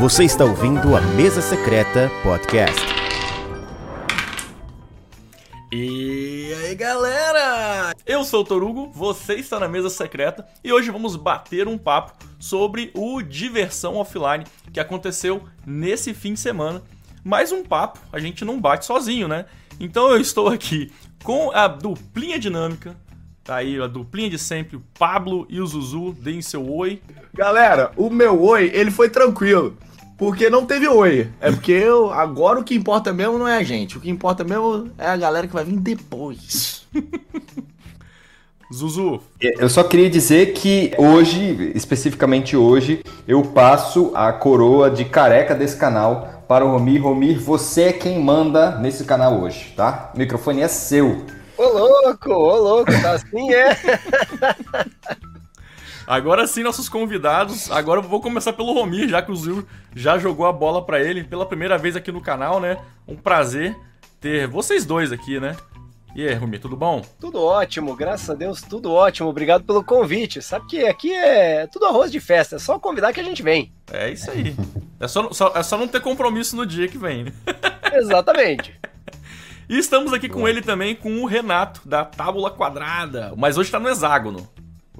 Você está ouvindo a Mesa Secreta Podcast. E aí galera! Eu sou o Torugo, você está na mesa secreta e hoje vamos bater um papo sobre o Diversão Offline que aconteceu nesse fim de semana. Mais um papo, a gente não bate sozinho, né? Então eu estou aqui com a duplinha dinâmica, tá aí a duplinha de sempre, o Pablo e o Zuzu, deem seu oi. Galera, o meu oi, ele foi tranquilo. Porque não teve oi. É porque eu, agora o que importa mesmo não é a gente. O que importa mesmo é a galera que vai vir depois. Zuzu. Eu só queria dizer que hoje, especificamente hoje, eu passo a coroa de careca desse canal para o Romir. Romir, você é quem manda nesse canal hoje, tá? O microfone é seu. Ô louco, ô louco, tá assim é. Agora sim, nossos convidados. Agora eu vou começar pelo Romir, já que o Zil já jogou a bola para ele pela primeira vez aqui no canal, né? Um prazer ter vocês dois aqui, né? E aí, Romir, tudo bom? Tudo ótimo, graças a Deus, tudo ótimo. Obrigado pelo convite. Sabe que aqui é tudo arroz de festa, é só convidar que a gente vem. É isso aí. É só, só é só não ter compromisso no dia que vem, né? Exatamente. E estamos aqui com ele também, com o Renato, da Tábula Quadrada. Mas hoje tá no hexágono.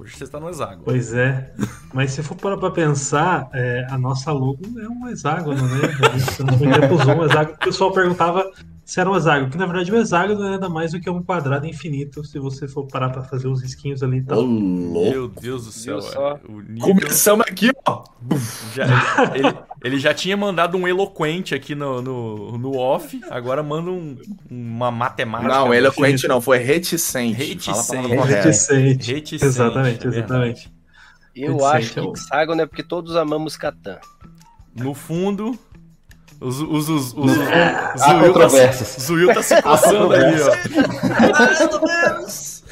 Hoje você está no hexágono. Pois é. Mas se for parar pra pensar, é, a nossa logo é um hexágono, né? A gente não podia usar um hexágono. O pessoal perguntava se era um hexágono. Que na verdade o hexágono é nada mais do que um quadrado infinito, se você for parar pra fazer os risquinhos ali e tal. Meu Deus do céu. Só. O nível... Começamos aqui, ó. Já, ele, ele, já tinha mandado um eloquente aqui no, no, no off, agora manda um, uma matemática. Não, eloquente não, foi reticente. Reticente. Reticente. Reticente. Exatamente, exatamente. Eu reticente acho que é hexágono é porque todos amamos Catan. No fundo, os, os, os, os, é, Zuil, tá, Zuil tá se coçando ali, ó. Mais ou menos.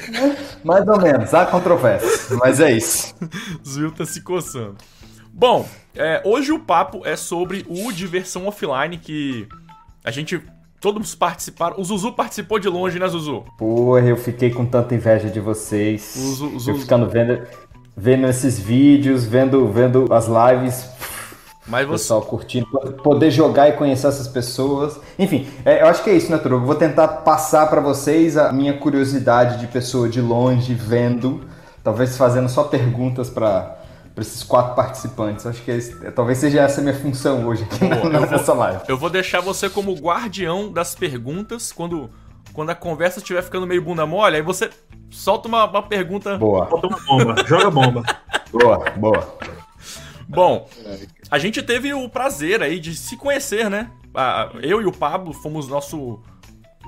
Mais ou menos, há controvérsias, mas é isso. Zuil tá se coçando. Bom, é, hoje o papo é sobre o Diversão Offline, que a gente. Todos participaram. O Zuzu participou de longe, né, Zuzu? Porra, eu fiquei com tanta inveja de vocês. O Zuzu, eu ficando vendo, vendo esses vídeos, vendo, vendo as lives. Mas você... Pessoal curtindo, poder jogar e conhecer essas pessoas. Enfim, é, eu acho que é isso, né, Turo? Eu vou tentar passar para vocês a minha curiosidade de pessoa de longe, vendo, talvez fazendo só perguntas para esses quatro participantes. Acho que é, talvez seja essa a minha função hoje aqui Boa, na, nessa vou, live. Eu vou deixar você como guardião das perguntas quando, quando a conversa estiver ficando meio bunda mole, aí você solta uma, uma pergunta. Boa. Solta uma bomba, joga bomba. boa, boa. Bom, a gente teve o prazer aí de se conhecer, né? Eu e o Pablo fomos nosso.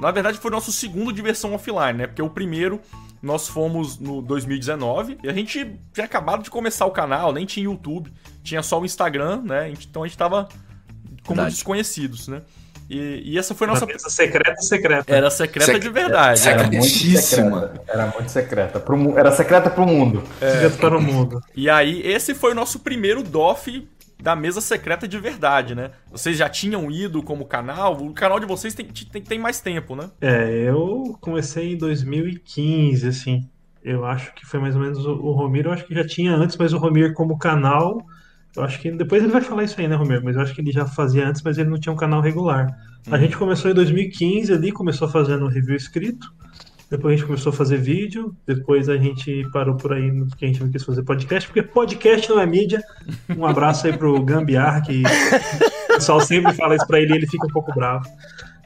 Na verdade, foi nosso segundo diversão offline, né? Porque o primeiro nós fomos no 2019 e a gente tinha acabado de começar o canal, nem tinha YouTube, tinha só o Instagram, né? Então a gente tava como verdade. desconhecidos, né? E, e, essa foi a nossa. Era secreta, secreta. Era secreta de verdade. Era muito secreta. Era muito secreta. Pro, era secreta pro mundo. É. Secreta para o mundo. E aí, esse foi o nosso primeiro DOF da mesa secreta de verdade, né? Vocês já tinham ido como canal? O canal de vocês tem, tem, tem mais tempo, né? É, eu comecei em 2015, assim. Eu acho que foi mais ou menos o, o Romir, eu acho que já tinha antes, mas o Romir como canal eu acho que depois ele vai falar isso aí, né, Romero? Mas eu acho que ele já fazia antes, mas ele não tinha um canal regular. Uhum. A gente começou em 2015 ali, começou fazendo review escrito. Depois a gente começou a fazer vídeo. Depois a gente parou por aí porque a gente não quis fazer podcast, porque podcast não é mídia. Um abraço aí pro Gambiarra, que o pessoal sempre fala isso pra ele e ele fica um pouco bravo.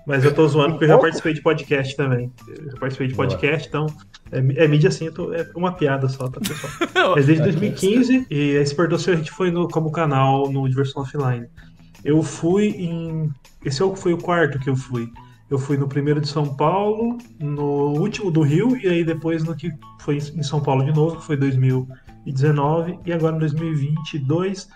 Mas eu tô zoando porque eu já participei de podcast também. Eu já participei de podcast, então é, é mídia assim, tô, é uma piada só, tá, pessoal? Mas desde 2015, e a Esperdoce a gente foi no, como canal no Diversão Offline. Eu fui em. Esse é foi o quarto que eu fui. Eu fui no primeiro de São Paulo, no último do Rio, e aí depois no que foi em São Paulo de novo, que foi 2019, e agora em 2022.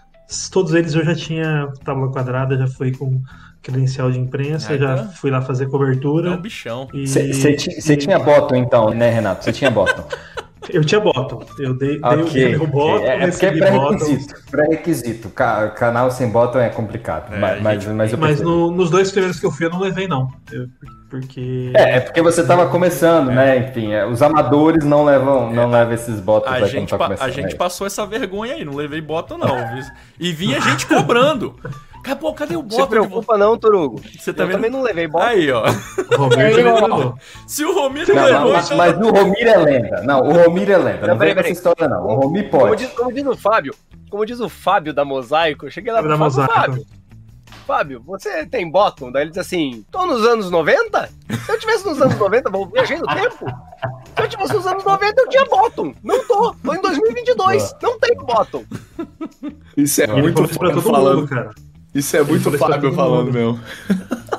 Todos eles eu já tinha tábua quadrada, já foi com credencial de imprensa, ah, já então fui lá fazer cobertura. É um bichão. Você e... tinha bottom então, né, Renato? Você tinha bottom. Eu tinha bottom. Eu dei, okay. dei o meu bottom, é, é porque é pré-requisito. Pré-requisito. canal sem bottom é complicado. É, mas, mas, mas, mas no, nos dois primeiros que eu fui eu não levei, não. Eu, porque... É, é porque você estava começando, é. né? Enfim, é, os amadores não levam, não levam esses bottom a gente, tá a gente passou essa vergonha aí, não levei bottom não. e vinha gente cobrando. Acabou, cadê o Bottom? Se preocupa não, Torugo. Você também, também não levei Bottom. Aí, ó. Romiro Se o Romiro não, levou... Mas, mas, o Romiro é lenda. Não, o Romiro é lenda. Não, não vem com essa história, não. O Romiro pode. Como diz, como diz o Fábio, como diz o Fábio da Mosaico, eu cheguei lá pro Fábio, Fábio, Fábio, você tem bottom? Daí ele diz assim, tô nos anos 90? Se eu tivesse nos anos 90, vou viajei no tempo. Se eu tivesse nos anos 90, eu tinha bottom. Não tô, tô em 2022, não tem bottom. Isso é muito Fábio falando, cara. Isso é muito Fábio falando, meu.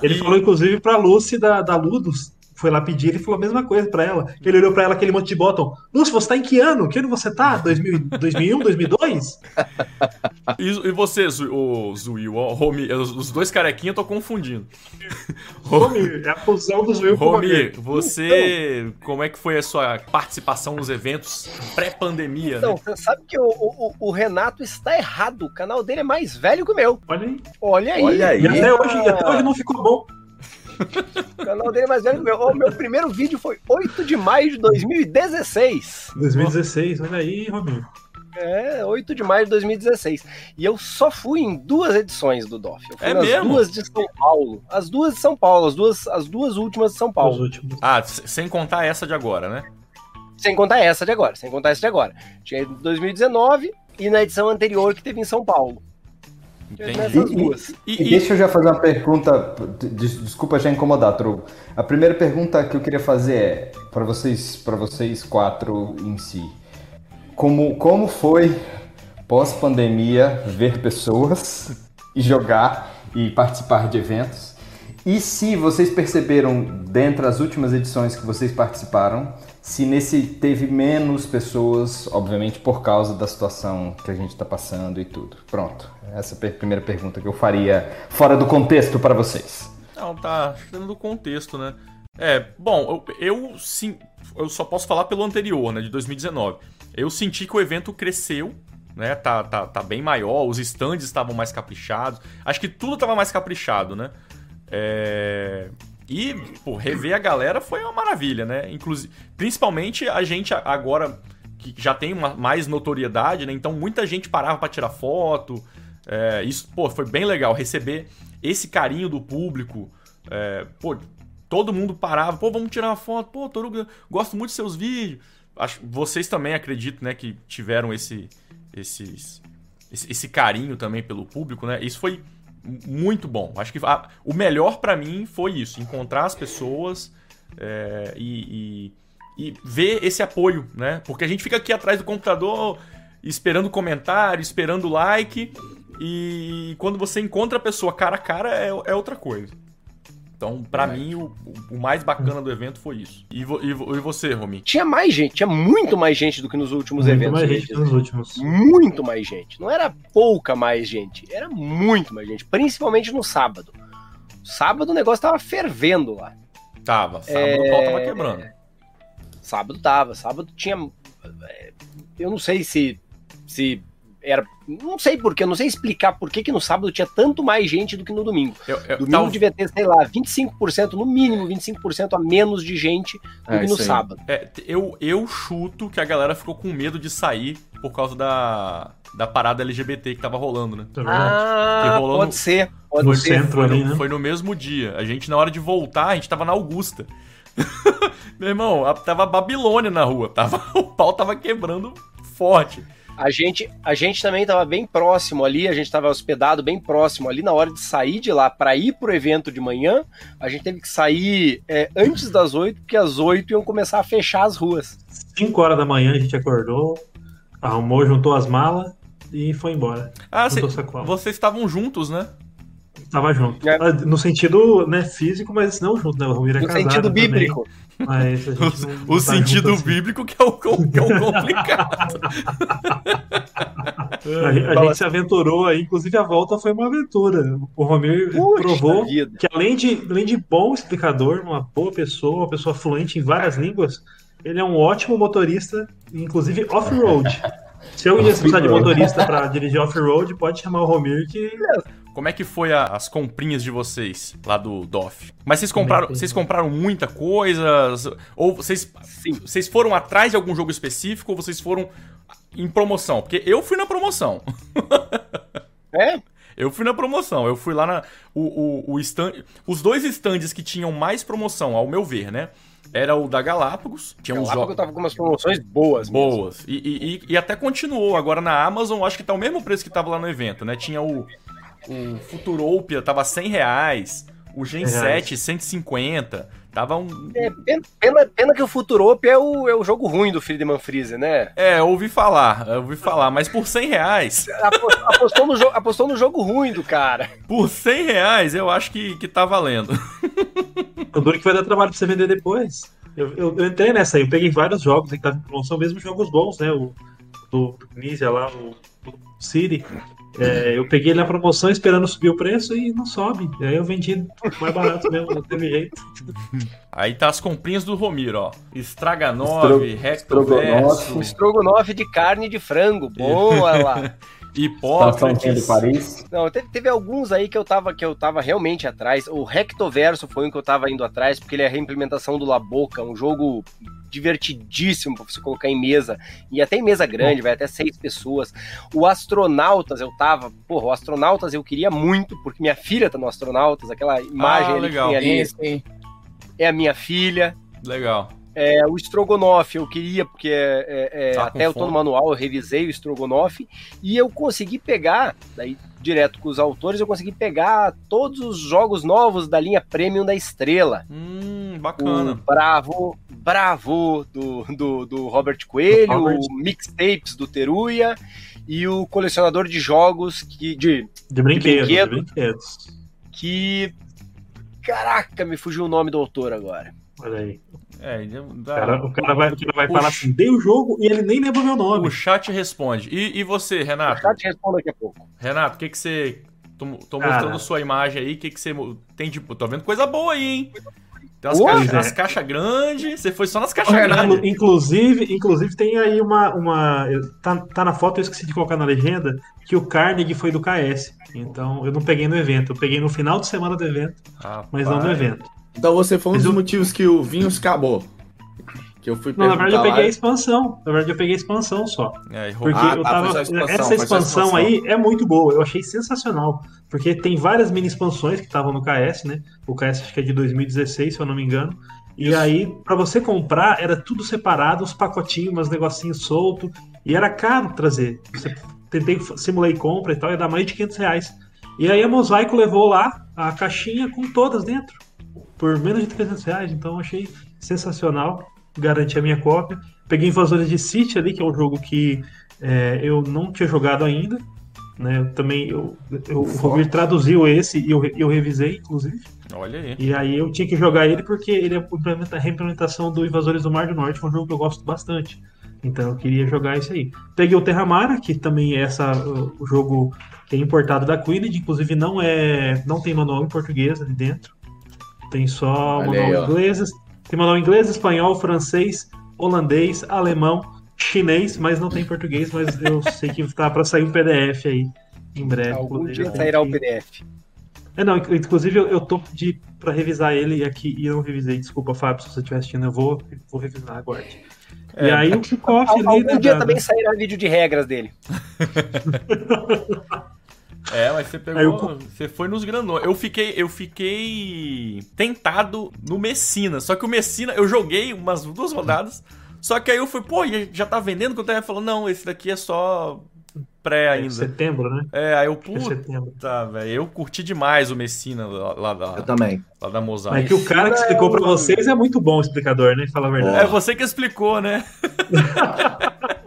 Ele falou, inclusive, pra Lucy da, da Ludus, foi lá pedir, ele falou a mesma coisa para ela. Ele olhou para ela aquele monte de bottom. Lúcio, você tá em que ano? Que ano você tá? 2000, 2001, 2002? E, e você, o Zuil, o Romi, os dois carequinhos eu tô confundindo. Romi, é a fusão do Zuil com o Romi. você, então, como é que foi a sua participação nos eventos pré-pandemia? Então, né? você sabe que o, o, o, Renato está errado. O canal dele é mais velho que o meu. Olha aí. Olha aí. Olha aí. E até hoje, até hoje não ficou bom. O canal dele é mais velho que o meu. O meu primeiro vídeo foi 8 de maio de 2016. 2016, olha aí, Robinho. É, 8 de maio de 2016. E eu só fui em duas edições do DOF. Eu fui é nas mesmo? duas de São Paulo. As duas de São Paulo, as duas, as duas últimas de São Paulo. Ah, sem contar essa de agora, né? Sem contar essa de agora, sem contar essa de agora. Tinha 2019 e na edição anterior que teve em São Paulo. Entendi. E, e, e, deixa eu já fazer uma pergunta. Desculpa já incomodar, Trugo. A primeira pergunta que eu queria fazer é para vocês, para vocês quatro em si. Como, como foi pós-pandemia ver pessoas e jogar e participar de eventos? E se vocês perceberam, dentre as últimas edições que vocês participaram, se nesse teve menos pessoas, obviamente por causa da situação que a gente está passando e tudo. Pronto. Essa é a primeira pergunta que eu faria fora do contexto para vocês. Não, tá dentro do contexto, né? É, bom, eu, eu sim, eu só posso falar pelo anterior, né, de 2019. Eu senti que o evento cresceu, né? Tá, tá, tá bem maior, os stands estavam mais caprichados. Acho que tudo estava mais caprichado, né? É... E, pô, rever a galera foi uma maravilha, né? Inclusive, principalmente a gente agora que já tem uma, mais notoriedade, né? Então muita gente parava para tirar foto. É, isso, pô, foi bem legal receber esse carinho do público. É, pô, todo mundo parava, pô, vamos tirar uma foto, pô, Toruga, gosto muito dos seus vídeos. Acho, vocês também acredito, né, que tiveram esse, esses, esse, esse carinho também pelo público, né? Isso foi muito bom. Acho que a, o melhor para mim foi isso, encontrar as pessoas é, e, e, e, ver esse apoio, né? Porque a gente fica aqui atrás do computador esperando comentário, esperando like e quando você encontra a pessoa cara a cara é, é outra coisa. Então, para é. mim, o, o, mais bacana do evento foi isso. E, vo, e, vo, e, você, Romi? Tinha mais gente, tinha muito mais gente do que nos últimos muito eventos. Mais gente nos últimos. Muito mais gente. Não era pouca mais gente, era muito mais gente. Principalmente no sábado. Sábado o negócio tava fervendo lá. Tava, sábado é... o pau tava quebrando. Sábado tava, sábado tinha. É, eu não sei se, se era. Não sei porquê, não sei explicar por que, que no sábado tinha tanto mais gente do que no domingo. Eu, eu, domingo tal... devia ter, sei lá, 25%, no mínimo 25% a menos de gente do é, que no sábado. É, eu, eu chuto que a galera ficou com medo de sair por causa da, da parada LGBT que tava rolando, né? Ah, pode no, ser. Pode no ser. Centro ali, né? foi no mesmo dia. A gente, na hora de voltar, a gente tava na Augusta. Meu irmão, tava Babilônia na rua. Tava, o pau tava quebrando forte. A gente, a gente também estava bem próximo ali, a gente estava hospedado bem próximo ali na hora de sair de lá para ir pro evento de manhã. A gente teve que sair é, antes das oito, porque às oito iam começar a fechar as ruas. Cinco horas da manhã a gente acordou, arrumou, juntou as malas e foi embora. Ah, cê, vocês estavam juntos, né? Tava junto. É. Ah, no sentido né, físico, mas não junto, né? O Romero é no casado. No sentido bíblico. Também. Mas a gente não, o, o tá sentido assim. bíblico que é o, que é o complicado. a, a gente se aventurou aí, inclusive a volta foi uma aventura. O Romir provou vida. que além de, além de bom explicador, uma boa pessoa, uma pessoa fluente em várias línguas, ele é um ótimo motorista, inclusive off-road. Se alguém precisar de motorista para dirigir off-road, pode chamar o Romir que como é que foi a, as comprinhas de vocês lá do DOF? Mas vocês compraram, vocês compraram muita coisa? Ou vocês, Sim. vocês foram atrás de algum jogo específico ou vocês foram em promoção? Porque eu fui na promoção. É? Eu fui na promoção. Eu fui lá na. O, o, o stand, os dois stands que tinham mais promoção, ao meu ver, né? Era o da Galápagos. Tinha Galápagos uns jogos. tava com umas promoções boas. Boas. E, e, e, até continuou. Agora na Amazon, acho que tá o mesmo preço que tava lá no evento, né? Tinha o. O Futuropia tava 100 reais. O Gen reais. 7, 150. Tava um. É, pena, pena que o Futuropia é o, é o jogo ruim do Friedman Freeze, né? É, ouvi falar, ouvi falar, mas por 100 reais. Apostou no, apostou no jogo ruim do cara. Por 100 reais, eu acho que, que tá valendo. O duro que vai dar trabalho pra você vender depois. Eu, eu, eu, entrei nessa aí, eu peguei vários jogos que estavam em promoção, mesmo jogos bons, né? O do Ninja lá, o, o City. É, eu peguei ele na promoção esperando subir o preço e não sobe. Aí eu vendi mais barato mesmo, não teve jeito. Aí tá as comprinhas do Romiro, ó. Estraganove, Rectoverso. Estrogonofe de carne de frango. Boa lá. Hipócrates. de Paris. Não, teve, teve, alguns aí que eu tava que eu tava realmente atrás. O Rectoverso foi um que eu tava indo atrás, porque ele é a reimplementação do Laboca, um jogo divertidíssimo para você colocar em mesa. E até em mesa grande, vai até seis pessoas. O Astronautas, eu tava. Porra, o Astronautas eu queria muito, porque minha filha tá no Astronautas, aquela imagem ah, legal. ali, ali é a minha filha. Legal. É, o Strogonoff eu queria, porque é, é, tá até eu tô no manual, eu revisei o Strogonoff e eu consegui pegar, daí direto com os autores, eu consegui pegar todos os jogos novos da linha Premium da Estrela. Hum, bacana. O Bravo, Bravo do, do, do Robert Coelho, Robert. o Mixtapes do Teruya e o colecionador de jogos que, de, de, brinquedo, de, brinquedo, de brinquedos. Que. Caraca, me fugiu o nome do autor agora. Olha aí. É, dá... cara, o cara vai, o cara vai o falar assim, dei o jogo e ele nem lembra o meu nome. O chat responde. E, e você, Renato? O chat responde daqui a pouco. Renato, o que que você... Tô, tô mostrando sua imagem aí, o que que você tem de... Tô vendo coisa boa aí, hein? Tem umas caixas, é. caixas grandes, você foi só nas caixas grandes. Inclusive, inclusive tem aí uma. uma tá, tá na foto, eu esqueci de colocar na legenda, que o Carnegie foi do KS. Então eu não peguei no evento, eu peguei no final de semana do evento, Rapaz. mas não no evento. Então você foi um dos motivos que o vinho acabou. Que eu fui Não, na verdade eu peguei a expansão. Na verdade eu peguei a expansão só. É, porque ah, eu tá, tava. Tá, expansão, essa expansão, expansão, aí é muito boa. Eu achei sensacional. Porque tem várias mini expansões que estavam no KS, né? O KS acho que é de 2016, se eu não me engano. E Isso. aí, para você comprar, era tudo separado, uns pacotinhos, uns negocinhos soltos. E era caro trazer. Você tentei simulei compra e tal, ia dar mais de 500 reais. E aí a Mosaico levou lá a caixinha com todas dentro por menos de 300 reais, então achei sensacional, garanti a minha cópia. Peguei Invasores de City ali, que é um jogo que é, eu não tinha jogado ainda, né? Eu também eu, eu, o Romir traduziu esse e eu, eu revisei, inclusive. Olha aí. E aí eu tinha que jogar ele porque ele é a reimplementação do Invasores do Mar do Norte, que é um jogo que eu gosto bastante. Então eu queria jogar isso aí. Peguei o Terramara, que também é essa, o jogo que é importado da Queened, inclusive não é, não tem manual em português ali dentro. Tem só Olha manual aí, inglês. Tem manual inglês, espanhol, francês, holandês, alemão, chinês, mas não tem português, mas eu sei que tá para sair um PDF aí em breve. Algum dia sairá o PDF. É, não, inclusive eu, eu tô de para revisar ele aqui e eu não revisei. Desculpa, Fábio, se você estiver assistindo, eu vou, vou revisar, aguarde. É, e aí o kickoff ali. Algum né, dia também sairá vídeo de regras dele. É, mas você pegou. Eu... Você foi nos grandões. Eu fiquei, eu fiquei tentado no Messina. Só que o Messina, eu joguei umas duas rodadas. Só que aí eu fui, pô, já tá vendendo? Que o Terra falou, não, esse daqui é só pré é ainda. É setembro, né? É, aí eu, puta, velho, eu curti demais o Messina lá, lá da... Eu também. Lá da Mosaic. Mas que o cara que explicou pra vocês é muito bom o explicador, né? Fala a verdade. É você que explicou, né?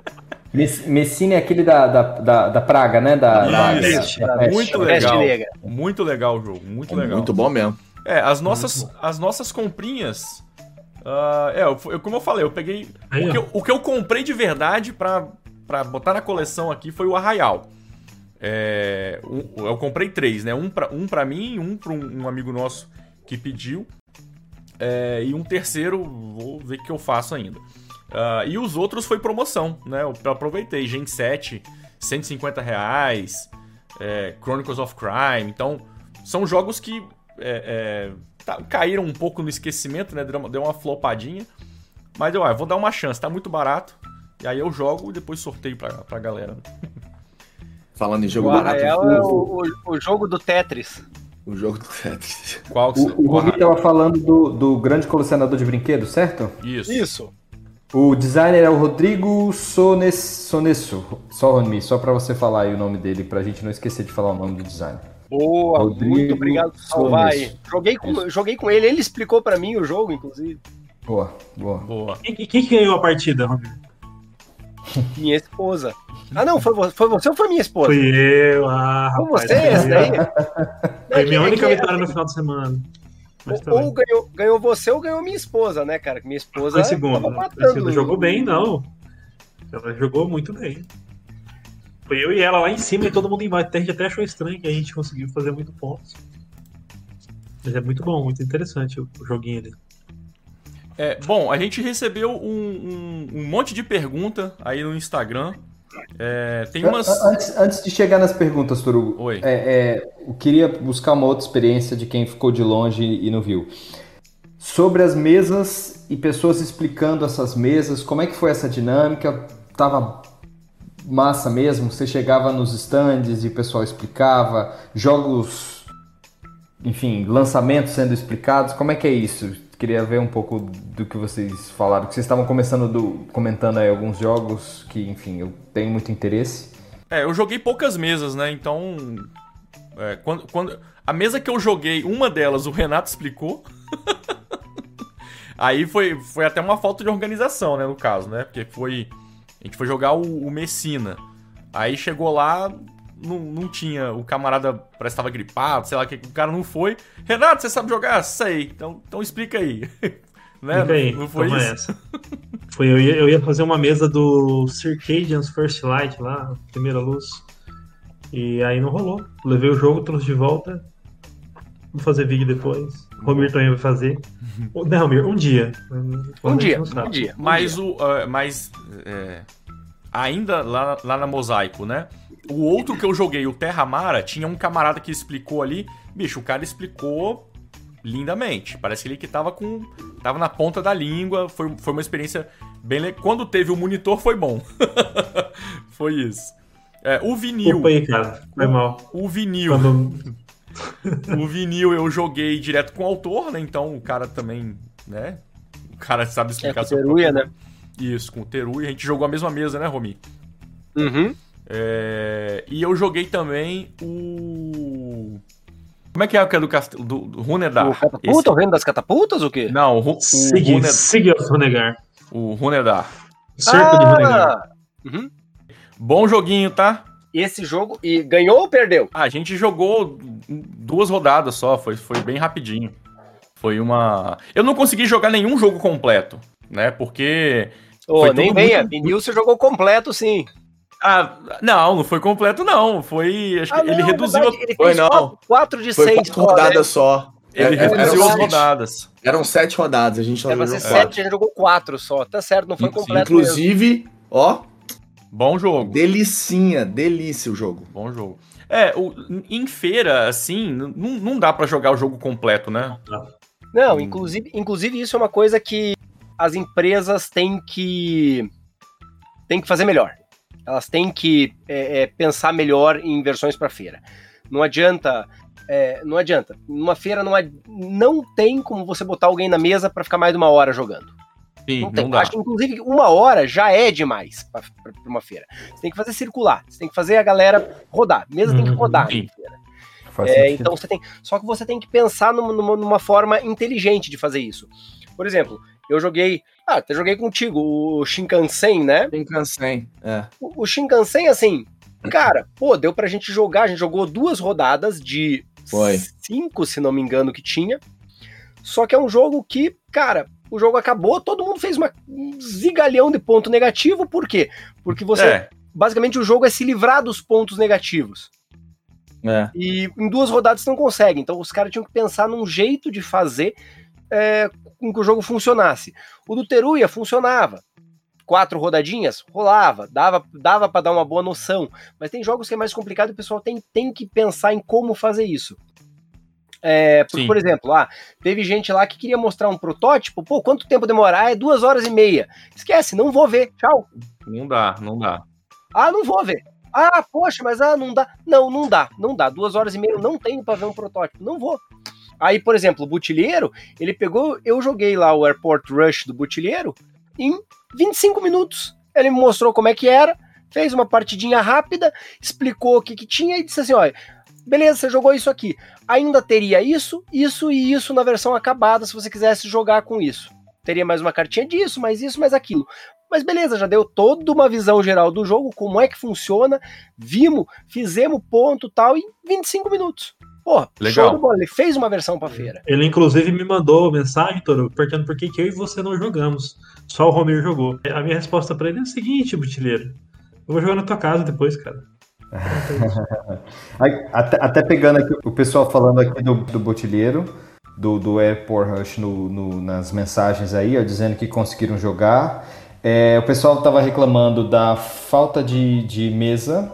Messina é aquele da, da, da, da praga, né? Da, da, da muito legal. Muito legal o jogo, muito legal. Muito bom mesmo. É, as nossas, as nossas comprinhas. Uh, é, eu, como eu falei, eu peguei. Aí, o, que eu, o, que eu, comprei de verdade pra, pra botar na coleção aqui foi o Arraial. É, um, eu comprei três, né? Um pra, um pra mim, um pra um, um amigo nosso que pediu. É, e um terceiro, vou ver o que eu faço ainda. Uh, e os outros foi promoção, né? Eu aproveitei. Gen 7, 150 reais. É, Chronicles of Crime. Então, são jogos que é, é, tá, caíram um pouco no esquecimento, né? Deu uma, deu uma flopadinha. Mas eu, ah, vou dar uma chance, tá muito barato. E aí eu jogo e depois sorteio pra, pra galera. Falando em jogo o barato. É o, o, o, jogo do Tetris. O jogo do Tetris. Qual que O, o Rogi tava falando do, do grande colecionador de brinquedos, certo? Isso. Isso. O designer é o Rodrigo Sones, Sonesso. Só, Ronmi, só para você falar aí o nome dele, pra gente não esquecer de falar o nome do designer. Boa, Rodrigo muito obrigado por salvar aí. Joguei com, joguei com ele, ele explicou para mim o jogo, inclusive. Boa, boa. boa. Quem, quem ganhou a partida, Rodrigo? Minha esposa. Ah, não, foi, foi você ou foi minha esposa? Fui eu, ah, Foi você esse daí? Foi minha é única é vitória no final de semana. Ou ganhou, ganhou você ou ganhou minha esposa, né, cara? Minha esposa. Foi segunda. Matando... Jogou bem, não. Ela jogou muito bem. Foi eu e ela lá em cima e todo mundo embaixo. A gente até achou estranho que a gente conseguiu fazer muito pontos. Mas é muito bom, muito interessante o, joguinho ali. É, bom, a gente recebeu um, um, um monte de pergunta aí no Instagram. É, tem umas... antes, antes de chegar nas perguntas, Torugo, Oi. É, é, eu queria buscar uma outra experiência de quem ficou de longe e não viu. Sobre as mesas e pessoas explicando essas mesas, como é que foi essa dinâmica? Tava massa mesmo? Você chegava nos stands e o pessoal explicava, jogos, enfim, lançamentos sendo explicados, como é que é isso? Queria ver um pouco do que vocês falaram, que vocês estavam começando do, comentando aí alguns jogos que, enfim, eu tenho muito interesse. É, eu joguei poucas mesas, né? Então, é, quando, quando a mesa que eu joguei, uma delas, o Renato explicou. Aí foi, foi até uma falta de organização, né, no caso, né? Porque foi a gente foi jogar o, o Messina. Aí chegou lá, não, não tinha. O camarada parece que estava gripado, sei lá, que o cara não foi. Renato, você sabe jogar? Sei. Então, então explica aí. né? Aí, não, foi isso? Essa. Foi, eu ia, eu ia fazer uma mesa do Circadian's First Light lá, primeira luz. E aí não rolou. Levei o jogo, trouxe de volta. Vou fazer vídeo depois. O Romir também vai fazer. Não, Romir, um dia. Um dia, um dia. Mas, o, uh, mas é, ainda lá, lá na Mosaico, né? O outro que eu joguei, o Terra Mara, tinha um camarada que explicou ali. Bicho, o cara explicou lindamente. Parece que ele que tava com. tava na ponta da língua. Foi, foi uma experiência bem legal. Quando teve o monitor, foi bom. foi isso. É, o vinil. Opa aí, cara. Foi mal. O vinil. Quando... o vinil eu joguei direto com o autor, né? Então o cara também, né? O cara sabe explicar. É, com Teruya, né? Isso, com o Teruya. A gente jogou a mesma mesa, né, Romi? Uhum. É... E eu joguei também o... Como é que é o que é do castelo? Do, do Runedar? O catapulta? Esse... O reino das catapultas ou o quê? Não, o, o Sig, Runed... Sig Runegar. O Runedar. Cerco ah! de Runegar. Uhum. Bom joguinho, tá? esse jogo e ganhou ou perdeu? a gente jogou duas rodadas só, foi, foi bem rapidinho. Foi uma. Eu não consegui jogar nenhum jogo completo, né? Porque. Oh, nem venha, muito... vinil você jogou completo sim. Ah, não, não foi completo, não. Foi. Acho que ah, ele não, reduziu. Verdade, ele foi, não. 4 de 6 quatro rodadas né? só. Ele é, reduziu as rodadas. Eram sete rodadas, a gente Deve ser sete, a gente jogou quatro só. Tá certo, não foi completo. Inclusive, mesmo. ó, Bom jogo. Delicinha, delícia o jogo. Bom jogo. É, o, em feira, assim, não, não dá para jogar o jogo completo, né? Não, inclusive, inclusive isso é uma coisa que as empresas têm que, têm que fazer melhor. Elas têm que é, é, pensar melhor em versões para feira. Não adianta é, não adianta. Numa feira não, não tem como você botar alguém na mesa para ficar mais de uma hora jogando. Sim, não, tem. Não Acho que, inclusive, uma hora já é demais para uma feira. Você tem que fazer circular, você tem que fazer a galera rodar. Mesmo tem que uhum. rodar sim. É, então você tem. Só que você tem que pensar numa, numa, forma inteligente de fazer isso. Por exemplo, eu joguei. Ah, até joguei contigo, o Shinkansen, né? Shinkansen, é. O, o Shinkansen, assim, cara, pô, deu pra gente jogar. A gente jogou duas rodadas de Foi. cinco, se não me engano, que tinha. Só que é um jogo que, cara, o jogo acabou, todo mundo fez uma, um zigalhão de ponto negativo, por quê? Porque você. É. Basicamente, o jogo é se livrar dos pontos negativos. É. E em duas rodadas você não consegue. Então os caras tinham que pensar num jeito de fazer é, com que o jogo funcionasse. O do Teruya funcionava. Quatro rodadinhas, rolava, dava, dava para dar uma boa noção. Mas tem jogos que é mais complicado e o pessoal tem, tem que pensar em como fazer isso. É, por, por, exemplo, ah, teve gente lá que queria mostrar um protótipo, pô, quanto tempo demorar? É duas horas e meia. Esquece, não vou ver, tchau. Não dá, não dá. Ah, não vou ver. Ah, poxa, mas ah, não dá. Não, não dá, não dá. Duas horas e meia eu não tenho para ver um protótipo. Não vou. Aí, por exemplo, o Butilheiro, ele pegou, eu joguei lá o Airport Rush do Butilheiro em 25 minutos. Ele me mostrou como é que era, fez uma partidinha rápida, explicou o que, que tinha e disse assim: olha, beleza, você jogou isso aqui. Ainda teria isso, isso e isso na versão acabada se você quisesse jogar com isso. Teria mais uma cartinha disso, mais isso, mais aquilo. Mas beleza, já deu toda uma visão geral do jogo, como é que funciona, vimos, fizemos ponto tal em 25 minutos. Pô, Legal. Ele fez uma versão pra feira. Ele, inclusive, me mandou mensagem, Toro, perguntando por que, eu e você não jogamos. Só o Romir jogou. A minha resposta pra ele é a seguinte, Butileiro. Eu vou jogar na tua casa depois, cara. até, até, pegando aqui o pessoal falando aqui do, do Botilheiro, do, do Airport Rush no, no, nas mensagens aí, ó, dizendo que conseguiram jogar. É, o pessoal estava reclamando da falta de, de mesa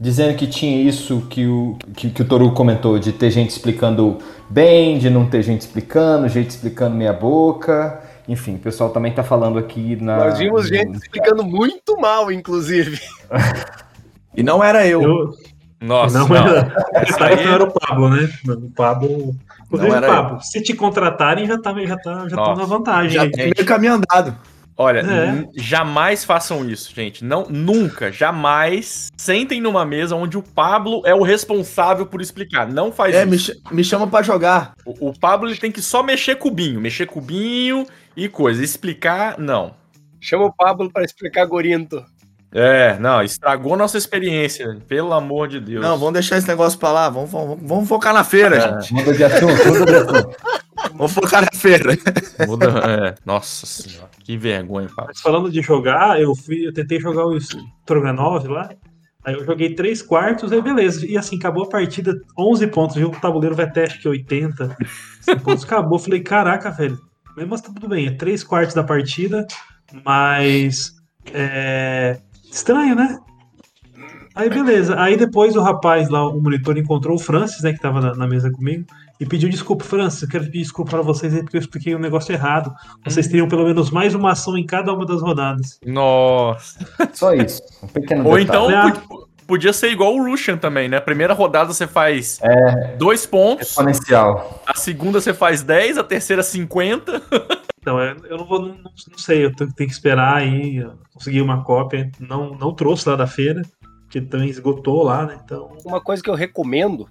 dizendo que tinha isso que o, que, que o Toru comentou, de ter gente explicando bem, de não ter gente explicando, gente explicando meia boca. Enfim, o pessoal também está falando aqui na. Nós vimos gente explicando muito mal, inclusive. e não era eu. eu... Nossa, não, não. era. Essa aí era o Pablo, né? O Pablo. Inclusive, Pablo, eu. se te contratarem, já tá, já tá, já tá na vantagem. Já tem meio caminho andado. Olha, é. jamais façam isso, gente. Não, nunca, jamais sentem numa mesa onde o Pablo é o responsável por explicar. Não faz é, isso. Me, me chama para jogar. O, o, Pablo ele tem que só mexer cubinho, mexer cubinho e coisa. Explicar, não. Chama o Pablo para explicar Gorinto. É, não, estragou nossa experiência, pelo amor de Deus. Não, vamos deixar esse negócio pra lá, vamos, vamos, vamos focar na feira, é. gente. Muda de assunto, muda de assunto. vamos focar na feira. Muda, é, nossa senhora, que vergonha. Mas falando de jogar, eu fui, eu tentei jogar o Stroganov lá, aí eu joguei três quartos, aí beleza, e assim, acabou a partida, 11 pontos, viu, o tabuleiro vai até acho que 80 pontos, acabou, falei, caraca, velho, mas tá tudo bem, é três quartos da partida, mas... É, Estranho, né? Aí beleza. Aí depois o rapaz lá, o monitor, encontrou o Francis, né, que tava na, na mesa comigo, e pediu desculpa, Francis, eu quero pedir desculpa para vocês aí porque eu expliquei um negócio errado. Vocês teriam pelo menos mais uma ação em cada uma das rodadas. Nossa. Só isso. Um pequeno Ou detalhe. então podia ser igual o Russian também, né? Primeira rodada você faz é, dois pontos. Exponencial. A segunda você faz 10, a terceira 50. Não, é, eu não vou, não, não sei, eu tenho que esperar aí, conseguir uma cópia. Não, não trouxe lá da feira, que também esgotou lá, né? Então. Uma coisa que eu recomendo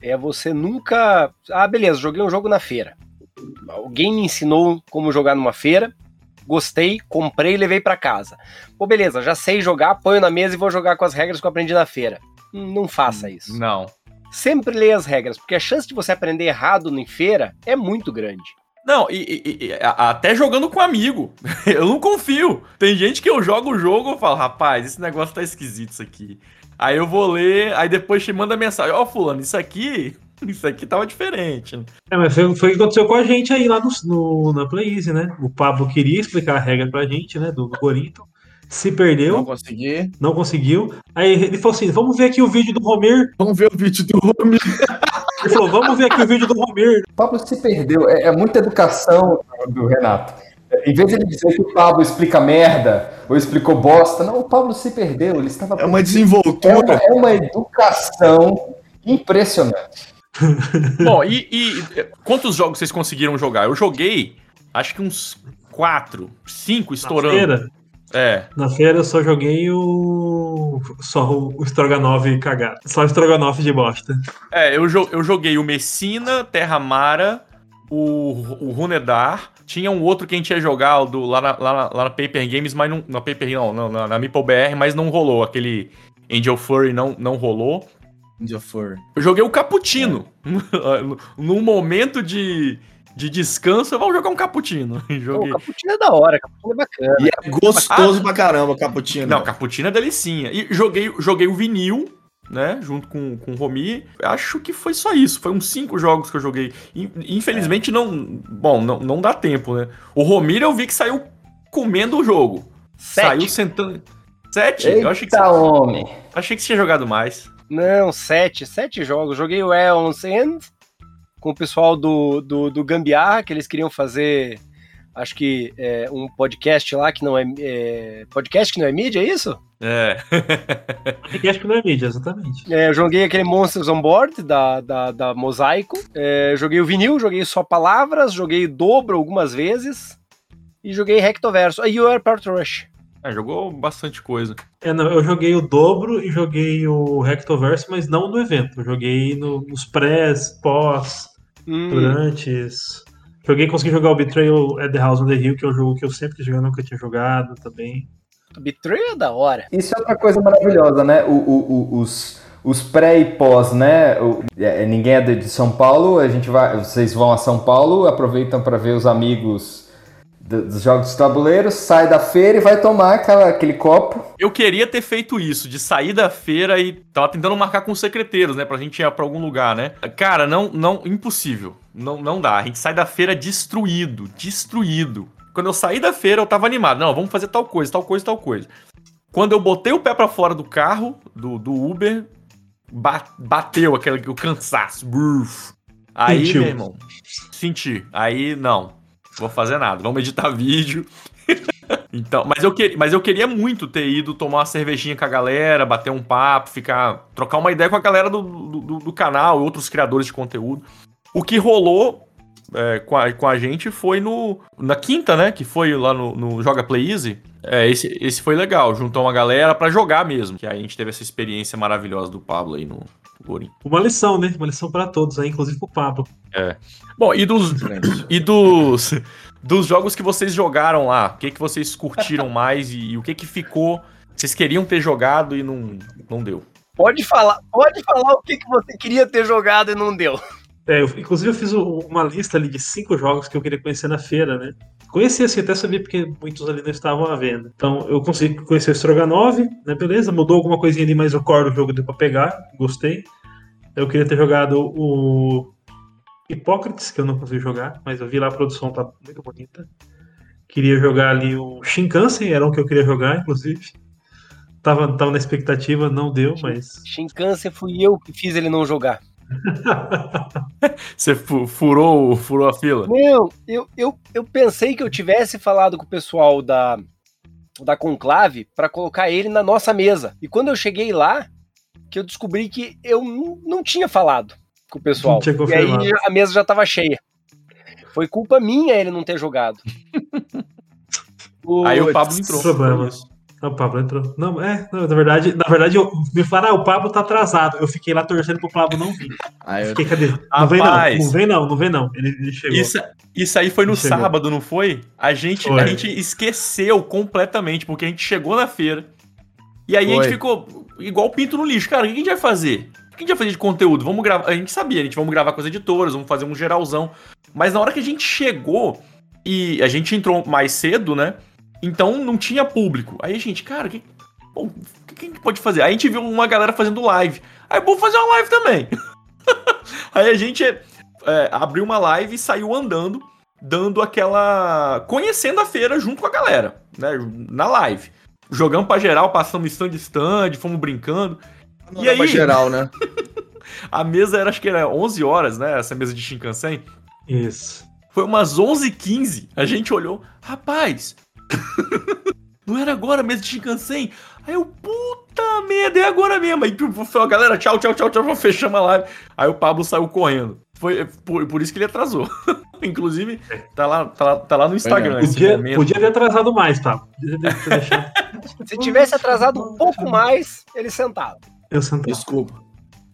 é você nunca. Ah, beleza, joguei um jogo na feira. Alguém me ensinou como jogar numa feira. Gostei, comprei e levei para casa. Pô, beleza, já sei jogar, ponho na mesa e vou jogar com as regras que eu aprendi na feira. Não faça isso. Não. Sempre leia as regras, porque a chance de você aprender errado em feira é muito grande. Não, e, e, e, até jogando com amigo. eu não confio. Tem gente que eu jogo o jogo e falo, rapaz, esse negócio tá esquisito isso aqui. Aí eu vou ler, aí depois te manda mensagem, ó, oh, fulano, isso aqui. Isso aqui tava diferente. É, mas foi, foi o que aconteceu com a gente aí lá no, no na Playeasy, né? O Pablo queria explicar a regra pra gente, né? Do Corinto. Se perdeu. Não consegui. Não conseguiu. Aí ele falou assim: vamos ver aqui o vídeo do Romir. Vamos ver o vídeo do Romir. Ele falou, vamos ver aqui o vídeo do Romir. O Pablo se perdeu. É, é muita educação do Renato. Em vez de ele dizer que o Pablo explica merda ou explicou bosta, não, o Pablo se perdeu. Ele estava. É uma desenvoltura. É uma, é uma educação impressionante. Bom, e, e, quantos jogos vocês conseguiram jogar? Eu joguei, acho que uns quatro, cinco estourando. É. Na feira eu só joguei o. Só o Stroganov cagado. Só o Stroganov de bosta. É, eu, jo eu joguei o Messina, Terra Mara, o, o Runedar. Tinha um outro que a gente ia jogar do, lá, na, lá, na, lá na Paper Games, mas não. Na Paper não, não na, na Meeple BR, mas não rolou. Aquele Angel Furry não, não rolou. Angel Furry. Eu joguei o Cappuccino. É. Num momento de de descanso, vamos jogar um cappuccino. Joguei. O cappuccino é da hora, cappuccino é bacana. E é gostoso ah, pra caramba o cappuccino. Não, cappuccino é delicinha. E joguei, joguei o vinil, né, junto com, com o Romi. Acho que foi só isso. Foi uns cinco jogos que eu joguei. Infelizmente, é. não. Bom, não, não dá tempo, né? O Romir eu vi que saiu comendo o jogo. Sete. Saiu sentando. Sete? Eita, eu achei que você... homem. Achei que você tinha jogado mais. Não, sete. Sete jogos. Joguei o Eons End com o pessoal do, do, do Gambiarra, que eles queriam fazer, acho que é, um podcast lá que não é, é, Podcast que não é mídia, é isso? É. Podcast não é mídia, exatamente. É, eu joguei aquele Monsters on Board da, da, da Mosaico. É, joguei o vinil, joguei só palavras, joguei dobro algumas vezes. E joguei Rectoverso. Aí o Airport Rush. É, jogou bastante coisa. É, não, eu joguei o dobro e joguei o Rectoverso, mas não no evento. Eu joguei no, nos prés, pós, hum. durantes. Joguei, consegui jogar o Betrayal at the House on the Hill, que é um jogo que eu sempre quis jogar, nunca tinha jogado também. Betrayal é da hora. Isso é outra coisa maravilhosa, né? O, o, o, os, os pré e pós, né? O, é, ninguém é de São Paulo, a gente vai, vocês vão a São Paulo, aproveitam para ver os amigos dos jogos de tabuleiro, sai da feira e vai tomar aquela, aquele copo. Eu queria ter feito isso, de sair da feira e tava tentando marcar com os secreteiros, né, pra gente ir para algum lugar, né? Cara, não, não, impossível. Não, não dá. A gente sai da feira destruído, destruído. Quando eu saí da feira, eu tava animado. Não, vamos fazer tal coisa, tal coisa, tal coisa. Quando eu botei o pé para fora do carro, do, do Uber, bateu aquele o cansaço. Aí, Sentiu. meu irmão, senti. Aí, não vou fazer nada, vamos editar vídeo. então, mas eu, que, mas eu queria muito ter ido tomar uma cervejinha com a galera, bater um papo, ficar. trocar uma ideia com a galera do, do, do canal, outros criadores de conteúdo. O que rolou é, com, a, com a gente foi no, na quinta, né? Que foi lá no, no Joga Play Easy. É, esse, esse foi legal. Juntou uma galera para jogar mesmo. Que aí a gente teve essa experiência maravilhosa do Pablo aí no, Uma lição, né? Uma lição para todos aí, inclusive pro Pablo. É. Bom, e dos. e dos. Dos jogos que vocês jogaram lá, o que, que vocês curtiram mais e, e o que, que ficou. Vocês queriam ter jogado e não, não deu. Pode falar, pode falar o que, que você queria ter jogado e não deu. É, eu, inclusive eu fiz uma lista ali de cinco jogos que eu queria conhecer na feira, né? Conheci assim, até sabia porque muitos ali não estavam à venda. Então eu consegui conhecer o Stroganov, né? Beleza, mudou alguma coisinha ali, mas o core do jogo deu pra pegar, gostei. Eu queria ter jogado o Hipócrates, que eu não consegui jogar, mas eu vi lá a produção tá muito bonita. Queria jogar ali o Shinkansen, era um que eu queria jogar, inclusive. Tava, tava na expectativa, não deu, mas. Shinkansen fui eu que fiz ele não jogar. Você furou, furou a fila? Não, eu, eu, eu pensei que eu tivesse falado com o pessoal da, da Conclave para colocar ele na nossa mesa. E quando eu cheguei lá, que eu descobri que eu não tinha falado com o pessoal. E aí a mesa já estava cheia. Foi culpa minha ele não ter jogado. aí o Pablo entrou. Problemas. O Pablo entrou. Não, é, na verdade, na verdade, eu, me falaram, ah, o Pablo tá atrasado. Eu fiquei lá torcendo pro Pablo não vir. Ah, eu... Fiquei, cadê? Não vem não, não vem não, não vem não. Ele, ele chegou. Isso, isso aí foi no sábado, não foi? A gente, foi. a gente esqueceu completamente, porque a gente chegou na feira. E aí foi. a gente ficou igual pinto no lixo. Cara, o que a gente vai fazer? O que a gente vai fazer de conteúdo? Vamos gravar. A gente sabia, a gente vamos gravar com as editoras, vamos fazer um geralzão. Mas na hora que a gente chegou e a gente entrou mais cedo, né? Então não tinha público. Aí a gente, cara, que, bom, o que a gente pode fazer? Aí a gente viu uma galera fazendo live. Aí, vou fazer uma live também. Aí a gente é, abriu uma live e saiu andando, dando aquela. conhecendo a feira junto com a galera, né? Na live. Jogamos pra geral, passamos stand stand, fomos brincando. Não e aí. Pra geral, né? a mesa era, acho que era 11 horas, né? Essa mesa de Shinkansen. Isso. Foi umas 11h15. A gente olhou, rapaz, Não era agora mesmo de Shinkansen? Aí eu, puta merda, é agora mesmo. Aí foi a galera, tchau, tchau, tchau, tchau, fechamos a live. Aí o Pablo saiu correndo. Foi por, por isso que ele atrasou. Inclusive, tá lá, tá lá, tá lá no Instagram. Podia, podia ter atrasado mais, Pablo. Se tivesse atrasado um pouco mais, ele sentava. Eu sentava. Desculpa.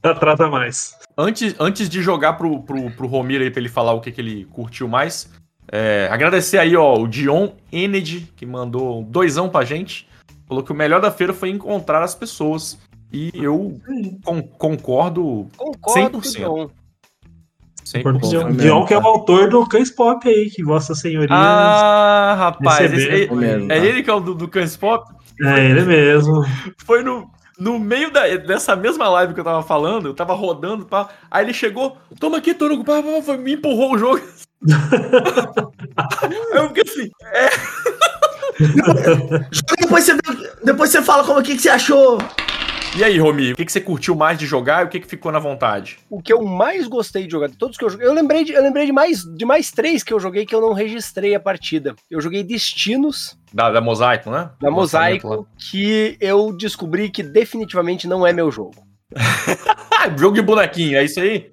Atrasa mais. Antes, antes de jogar pro, pro, pro Romir aí pra ele falar o que, que ele curtiu mais, é, agradecer aí, ó, o Dion Energy, que mandou doisão pra gente. Falou que o melhor da feira foi encontrar as pessoas. E eu con concordo, concordo 100%. Com Dion, que é o autor do Cães Pop aí, que Vossa Senhoria. Ah, rapaz, esse, é, é, é, ele que é o do, do Cães Pop? É ele mesmo. Foi no, no meio da, dessa mesma live que eu tava falando, eu tava rodando, pá, aí ele chegou, toma aqui, Torugo, pá, pá, me empurrou o jogo. eu fiquei assim, é. depois, você, depois você fala como que, que você achou. E aí, Romi, o que, que você curtiu mais de jogar e o que, que ficou na vontade? O que eu mais gostei de jogar, de todos que eu joguei, eu lembrei de, eu lembrei de mais de mais três que eu joguei que eu não registrei a partida. Eu joguei Destinos. Da, da Mosaico, né? Da Mosaico, que eu descobri que definitivamente não é meu jogo. jogo de bonequinho, é isso aí?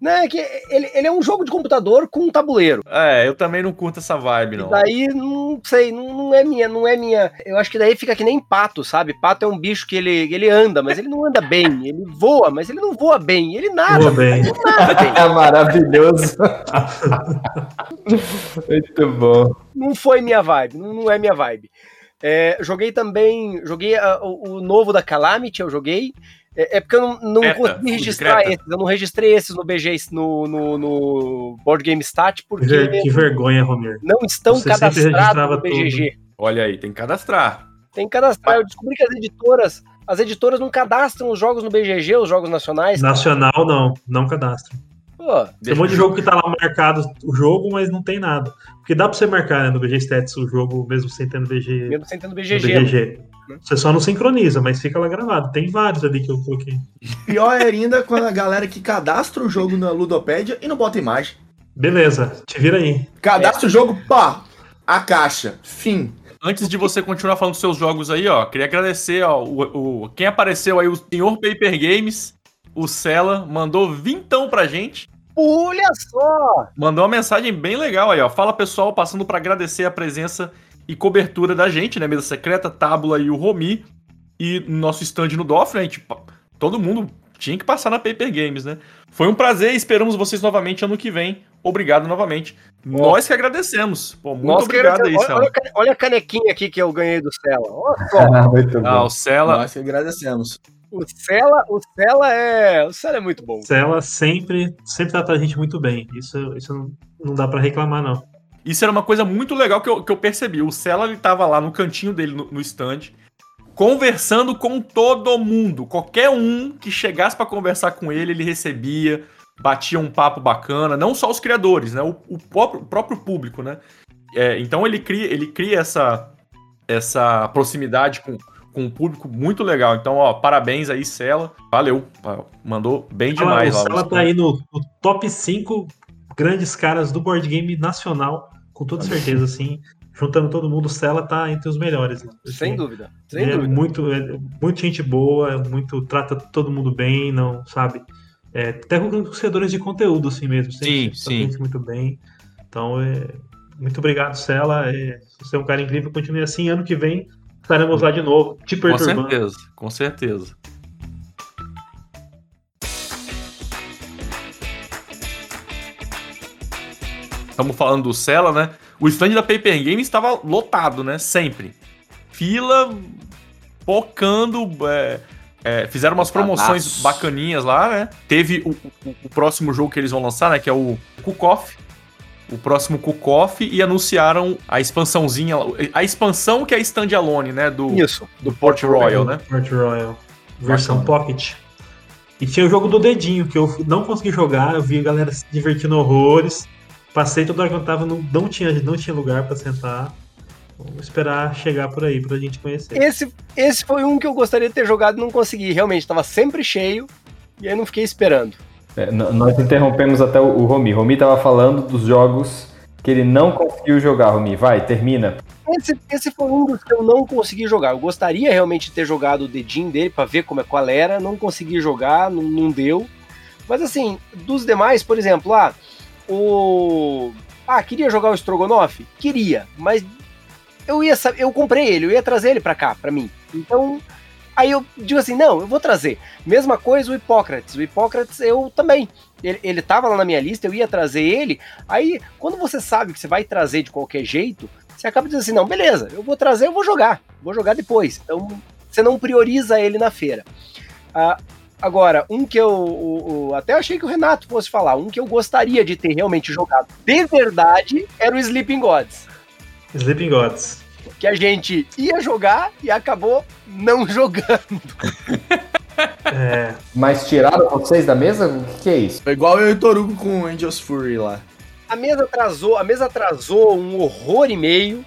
Não, é que ele, ele é um jogo de computador com um tabuleiro. É, eu também não curto essa vibe, não. E daí, não sei, não, não, é minha, não é minha. Eu acho que daí fica que nem pato, sabe? Pato é um bicho que ele, ele anda, mas ele não anda bem. Ele voa, mas ele não voa bem. Ele nada, voa bem. Ele nada bem. É maravilhoso. Muito bom. Não foi minha vibe, não, não é minha vibe. É, joguei também, joguei uh, o, o novo da Calamity, eu joguei. É, é porque eu não, não consegui registrar esses. Eu não registrei esses no BG, no, no, no Board Game Stat, porque. Que vergonha, Romir. Não estão Você cadastrados no BGG. Tudo. Olha aí, tem que cadastrar. Tem que cadastrar. Eu descobri que as editoras, as editoras não cadastram os jogos no BGG, os jogos nacionais. Nacional cara. não, não cadastram. Pô, tem um monte de jogo que tá lá marcado o jogo, mas não tem nada. Porque dá pra você marcar né, no BG Stats o jogo mesmo sem ter no BG. Mesmo sem ter no BGG. No BGG. Né? Você só não sincroniza, mas fica lá gravado. Tem vários ali que eu coloquei. Pior é ainda quando a galera que cadastra o jogo na Ludopédia e não bota imagem. Beleza, te vira aí. Cadastra é. o jogo, pá, a caixa, fim. Antes de você continuar falando dos seus jogos aí, ó, queria agradecer, ó, o, o quem apareceu aí, o senhor Paper Games, o Cela, mandou vintão pra gente. Olha só! Mandou uma mensagem bem legal aí, ó. Fala pessoal, passando para agradecer a presença e cobertura da gente, né? Mesa Secreta, Tábula e o Romi. E nosso stand no DOF, né? Tipo, todo mundo tinha que passar na Paper Games, né? Foi um prazer e esperamos vocês novamente ano que vem. Obrigado novamente. Nós que agradecemos. Pô, muito Nós obrigado aí, Cela. Olha, olha, a canequinha aqui que eu ganhei do Cela. Olha só. Ah, ah, o Cela. Nós que agradecemos. O Cela, o Cela é, o Cela é muito bom. Cela sempre, sempre trata a gente muito bem. Isso, isso não, não dá para reclamar não. Isso era uma coisa muito legal que eu, que eu percebi. O Cela ele tava lá no cantinho dele, no, no stand, conversando com todo mundo. Qualquer um que chegasse para conversar com ele, ele recebia, batia um papo bacana. Não só os criadores, né? O, o próprio, o próprio público, né? É, então ele cria, ele cria essa, essa proximidade com, com um público muito legal. Então, ó, parabéns aí, Cela. Valeu. Mandou bem demais. Ah, o Cela tá aí no, no top 5 grandes caras do board game nacional, com toda certeza, assim. Juntando todo mundo, o Cela tá entre os melhores. Assim, sem dúvida. Sem é dúvida. Muito, é, muito gente boa, muito trata todo mundo bem, não sabe? É, até com os criadores de conteúdo, assim mesmo. Sim, sim. Muito bem. Então, é, muito obrigado, Cela. É, você é um cara incrível, continue assim. Ano que vem estaremos lá de novo, te perturbando. Com certeza, com certeza. Estamos falando do Cela, né? O stand da Paper Games estava lotado, né? Sempre. Fila pocando. É, é, fizeram umas promoções bacaninhas lá, né? Teve o, o, o, próximo jogo que eles vão lançar, né? Que é o Kukoff. O próximo Kukoff e anunciaram a expansãozinha, a expansão que é standalone, né? Do, Isso. do Port Royal, né? Port Royal. Versão Bacana. Pocket. E tinha o jogo do dedinho, que eu não consegui jogar, eu vi a galera se divertindo horrores. Passei toda hora que eu tava, não, não, tinha, não tinha lugar para sentar. Vamos esperar chegar por aí pra gente conhecer. Esse, esse foi um que eu gostaria de ter jogado e não consegui. Realmente, tava sempre cheio e aí não fiquei esperando. É, nós interrompemos até o, o Romi. Romi tava falando dos jogos que ele não conseguiu jogar, Romi. Vai, termina. Esse, esse foi um dos que eu não consegui jogar. Eu gostaria realmente de ter jogado o dedinho dele para ver como é qual era. Não consegui jogar, não, não deu. Mas assim, dos demais, por exemplo, ah, o. Ah, queria jogar o Strogonoff? Queria, mas eu ia eu comprei ele, eu ia trazer ele para cá, para mim. Então, aí eu digo assim, não, eu vou trazer. Mesma coisa o Hipócrates. O Hipócrates eu também. Ele, ele tava lá na minha lista, eu ia trazer ele. Aí, quando você sabe que você vai trazer de qualquer jeito, você acaba dizendo assim, não, beleza, eu vou trazer, eu vou jogar. Vou jogar depois. Então, você não prioriza ele na feira. Ah, Agora, um que eu, o, o, até achei que o Renato fosse falar, um que eu gostaria de ter realmente jogado de verdade era o Sleeping Gods. Sleeping Gods. Que a gente ia jogar e acabou não jogando. É. Mas tiraram vocês da mesa? O que, que é isso? Foi igual eu e o Torugo com o Angels Fury lá. A mesa atrasou, a mesa atrasou um horror e meio.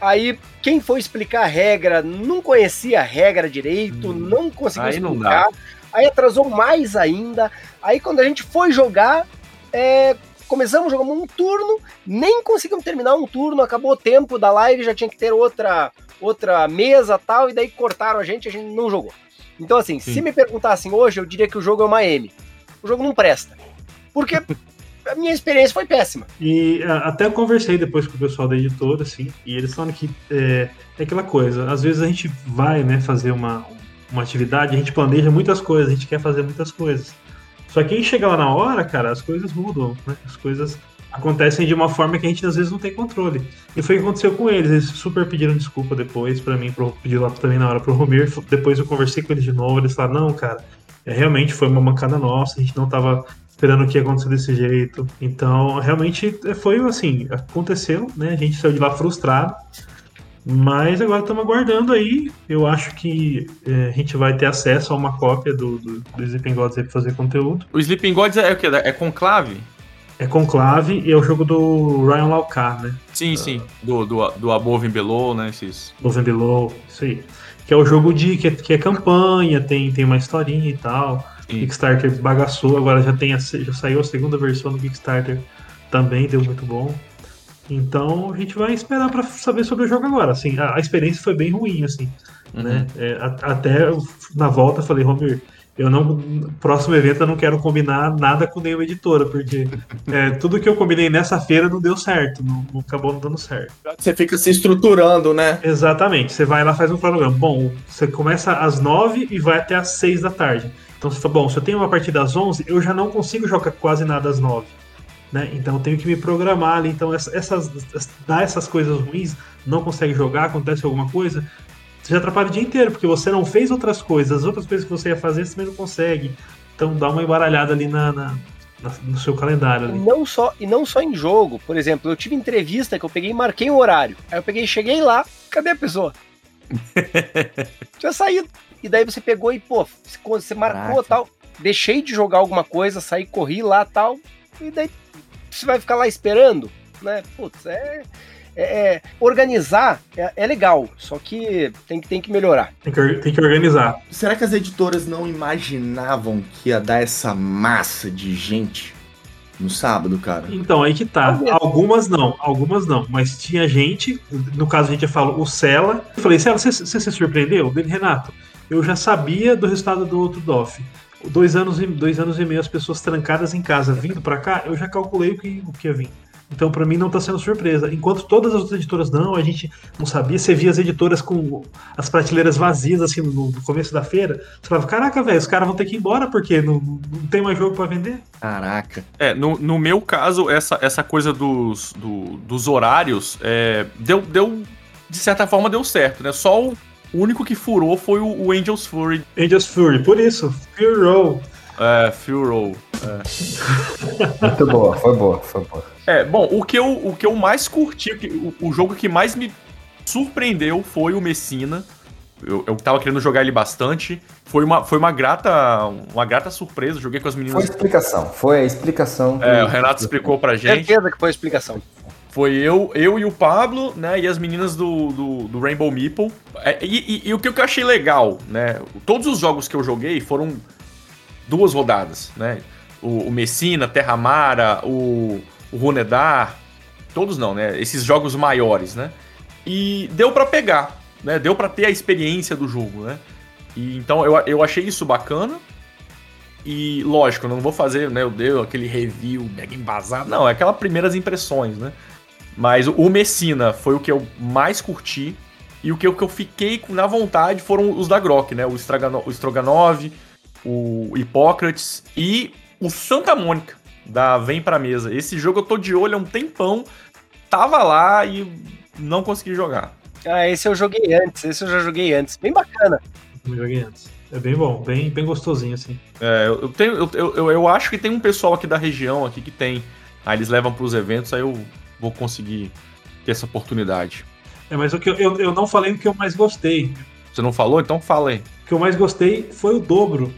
Aí quem foi explicar a regra não conhecia a regra direito, hum, não conseguiu explicar. Aí atrasou mais ainda. Aí quando a gente foi jogar, é, começamos, jogamos um turno, nem conseguimos terminar um turno, acabou o tempo da live, já tinha que ter outra outra mesa tal, e daí cortaram a gente, a gente não jogou. Então assim, Sim. se me perguntassem hoje, eu diria que o jogo é uma M. O jogo não presta. Porque a minha experiência foi péssima. E até eu conversei depois com o pessoal da editora, assim, e eles falam que é, é aquela coisa, às vezes a gente vai, né, fazer uma, uma atividade, a gente planeja muitas coisas, a gente quer fazer muitas coisas. Só que aí chega lá na hora, cara, as coisas mudam, né? As coisas acontecem de uma forma que a gente às vezes não tem controle. E foi o que aconteceu com eles. Eles super pediram desculpa depois para mim, pro, pediram lá também na hora pro Romir. Depois eu conversei com eles de novo. Eles falaram: não, cara, é, realmente foi uma mancada nossa, a gente não tava esperando que ia acontecer desse jeito. Então, realmente foi assim: aconteceu, né? A gente saiu de lá frustrado. Mas agora estamos aguardando aí. Eu acho que é, a gente vai ter acesso a uma cópia do, do, do Sleeping Gods para fazer conteúdo. O Sleeping Gods é o quê? É conclave? É Conclave e é o jogo do Ryan Laucar, né? Sim, sim. Do, do, do Above and Below, né? Esses... Above and Below, isso aí. Que é o jogo de que é, que é campanha, tem, tem uma historinha e tal. Sim. Kickstarter bagaçou, agora já, tem a, já saiu a segunda versão do Kickstarter, também deu muito bom. Então a gente vai esperar para saber sobre o jogo agora. Assim, a, a experiência foi bem ruim, assim. Uhum. Né? É, a, até na volta falei, Romir, eu não. Próximo evento eu não quero combinar nada com nenhuma editora, porque é, tudo que eu combinei nessa feira não deu certo, não, não, acabou não dando certo. Você fica se estruturando, né? Exatamente. Você vai lá faz um cronograma. Bom, você começa às nove e vai até às seis da tarde. Então você fala, bom, se eu tenho uma partida às onze, eu já não consigo jogar quase nada às nove. Né? Então eu tenho que me programar ali. Então essas, essas, dar essas coisas ruins, não consegue jogar, acontece alguma coisa, você já atrapalha o dia inteiro, porque você não fez outras coisas, as outras coisas que você ia fazer, você também não consegue. Então dá uma embaralhada ali na, na, na no seu calendário. Ali. E não, só, e não só em jogo. Por exemplo, eu tive entrevista que eu peguei e marquei o horário. Aí eu peguei cheguei lá, cadê a pessoa? Tinha saído. E daí você pegou e, pô, você marcou Caraca. tal. Deixei de jogar alguma coisa, saí, corri lá tal. E daí você vai ficar lá esperando, né? Putz, é é, é, organizar é, é, legal, só que tem, tem que melhorar. Tem que, tem que organizar. Será que as editoras não imaginavam que ia dar essa massa de gente no sábado, cara? Então, aí que tá. Algumas não, algumas não. Mas tinha gente, no caso a gente já falou, o Cela. Eu falei, Cela, você, você se surpreendeu? Dele, Renato, eu já sabia do resultado do outro DOF. Dois anos, e, dois anos e meio as pessoas trancadas em casa vindo para cá, eu já calculei o que, o que ia vir. Então, para mim, não está sendo surpresa. Enquanto todas as outras editoras não, a gente não sabia. Você via as editoras com as prateleiras vazias, assim, no, começo da feira. Você falava, caraca, velho, os caras vão ter que ir embora porque não, não tem mais jogo para vender. Caraca. É, no, no meu caso, essa, essa coisa dos, do, dos horários é, deu, deu, de certa forma, deu certo, né? Só o, o único que furou foi o, o Angels Fury. Angels Fury, por isso, Furou. É, Furou. É. Muito boa, foi boa, foi boa. É, bom, o que eu, o que eu mais curti, o, o jogo que mais me surpreendeu foi o Messina. Eu, eu tava querendo jogar ele bastante. Foi uma, foi uma grata uma grata surpresa. Joguei com as meninas. Foi a explicação. Foi a explicação. É, o Renato explicou pra gente. Certeza que foi a explicação. Foi eu, eu e o Pablo, né? E as meninas do, do, do Rainbow Meeple. É, e, e, e, o que eu achei legal, né? Todos os jogos que eu joguei foram duas rodadas, né? O, o Messina, Terramara, o o Runedar, todos não, né? Esses jogos maiores, né? E deu para pegar, né? Deu para ter a experiência do jogo, né? E, então eu, eu achei isso bacana. E lógico, eu não vou fazer, né? Eu dei aquele review mega embasado. Não, é aquelas primeiras impressões, né? Mas o Messina foi o que eu mais curti. E o que eu, que eu fiquei na vontade foram os da Grok, né? O, Stragano, o Stroganov, o Hipócrates e o Santa Mônica da Vem Pra Mesa. Esse jogo eu tô de olho há um tempão, tava lá e não consegui jogar. Ah, esse eu joguei antes, esse eu já joguei antes. Bem bacana. Eu joguei antes. É bem bom, bem, bem gostosinho, assim. É, eu, tenho, eu, eu, eu acho que tem um pessoal aqui da região aqui que tem. Aí eles levam pros eventos, aí eu vou conseguir ter essa oportunidade. É, mas o que eu, eu, eu não falei o que eu mais gostei. Você não falou? Então fala aí. O que eu mais gostei foi o dobro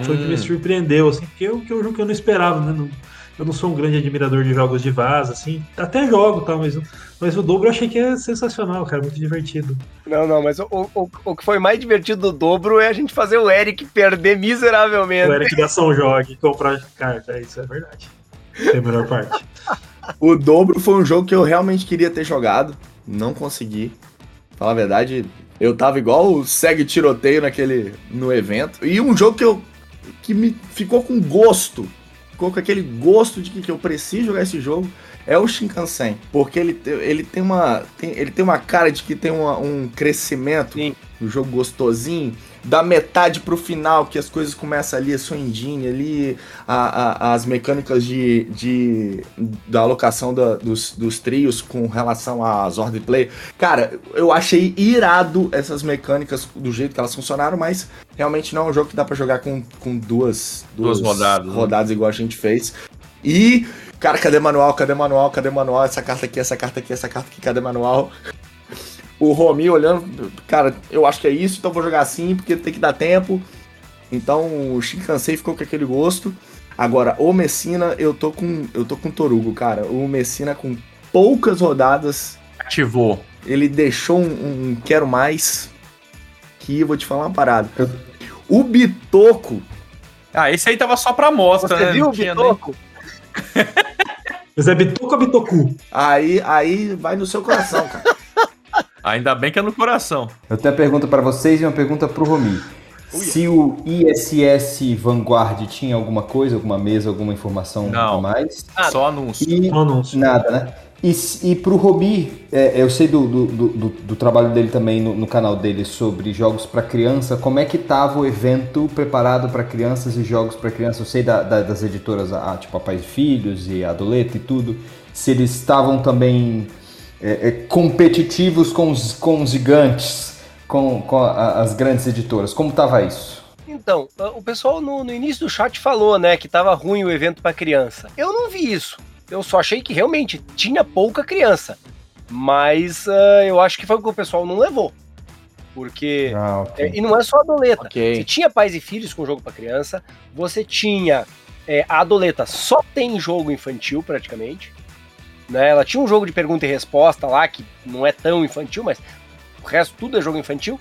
foi o que me hum. surpreendeu, assim, porque é um jogo que eu não esperava, né? eu não sou um grande admirador de jogos de vaza, assim. Até jogo, tá, mas, mas o dobro eu achei que é sensacional, cara, muito divertido. Não, não, mas o, o, o que foi mais divertido do dobro é a gente fazer o Eric perder miseravelmente. O Eric da São Jogue comprar carta, isso é verdade. É a melhor parte. o dobro foi um jogo que eu realmente queria ter jogado, não consegui. Falar a verdade, eu tava igual o segue tiroteio naquele no evento. E um jogo que eu que me ficou com gosto, ficou com aquele gosto de que, que eu preciso jogar esse jogo é o Shinkansen, porque ele, ele tem uma tem, ele tem uma cara de que tem uma, um crescimento, Sim. um jogo gostosinho, da metade pro final, que as coisas começam ali, a sua engine ali, a, a, as mecânicas de, de da alocação da, dos, dos trios com relação às ordem de play. Cara, eu achei irado essas mecânicas do jeito que elas funcionaram, mas realmente não é um jogo que dá para jogar com, com duas, duas, duas rodadas, né? rodadas igual a gente fez. E, cara, cadê manual? Cadê manual? Cadê manual? Essa carta aqui, essa carta aqui, essa carta aqui, cadê manual? O Romi olhando, cara, eu acho que é isso, então vou jogar assim, porque tem que dar tempo. Então o Shinkansei ficou com aquele gosto. Agora, o Messina, eu tô com eu tô com o Torugo, cara. O Messina com poucas rodadas ativou. Ele deixou um, um quero mais que eu vou te falar uma parada. O Bitoco. Ah, esse aí tava só pra mostra, Você né? viu o Bitoco? Mas é Bitoco ou Bitoku? Aí, aí vai no seu coração, cara. Ainda bem que é no coração. Eu tenho uma pergunta para vocês e uma pergunta para o Romi. Se o ISS Vanguard tinha alguma coisa, alguma mesa, alguma informação Não, a mais? Só anúncio. E, Só anúncio. Nada, né? E, e pro Robi, é, eu sei do, do, do, do, trabalho dele também no, no canal dele sobre jogos para criança, como é que tava o evento preparado para crianças e jogos para criança? Eu sei da, da, das editoras, a, tipo a Pais e Filhos e a Doleta e tudo, se eles estavam também é, é, competitivos com os, com os gigantes, com, com a, as grandes editoras? Como estava isso? Então, o pessoal no, no, início do chat falou, né, que tava ruim o evento para criança. Eu não vi isso. Eu só achei que realmente tinha pouca criança. Mas uh, eu acho que foi o que o pessoal não levou. Porque. Ah, okay. é, e não é só a doleta. Okay. Você tinha pais e filhos com jogo para criança. Você tinha. É, a doleta só tem jogo infantil, praticamente. Né? Ela tinha um jogo de pergunta e resposta lá, que não é tão infantil, mas o resto tudo é jogo infantil.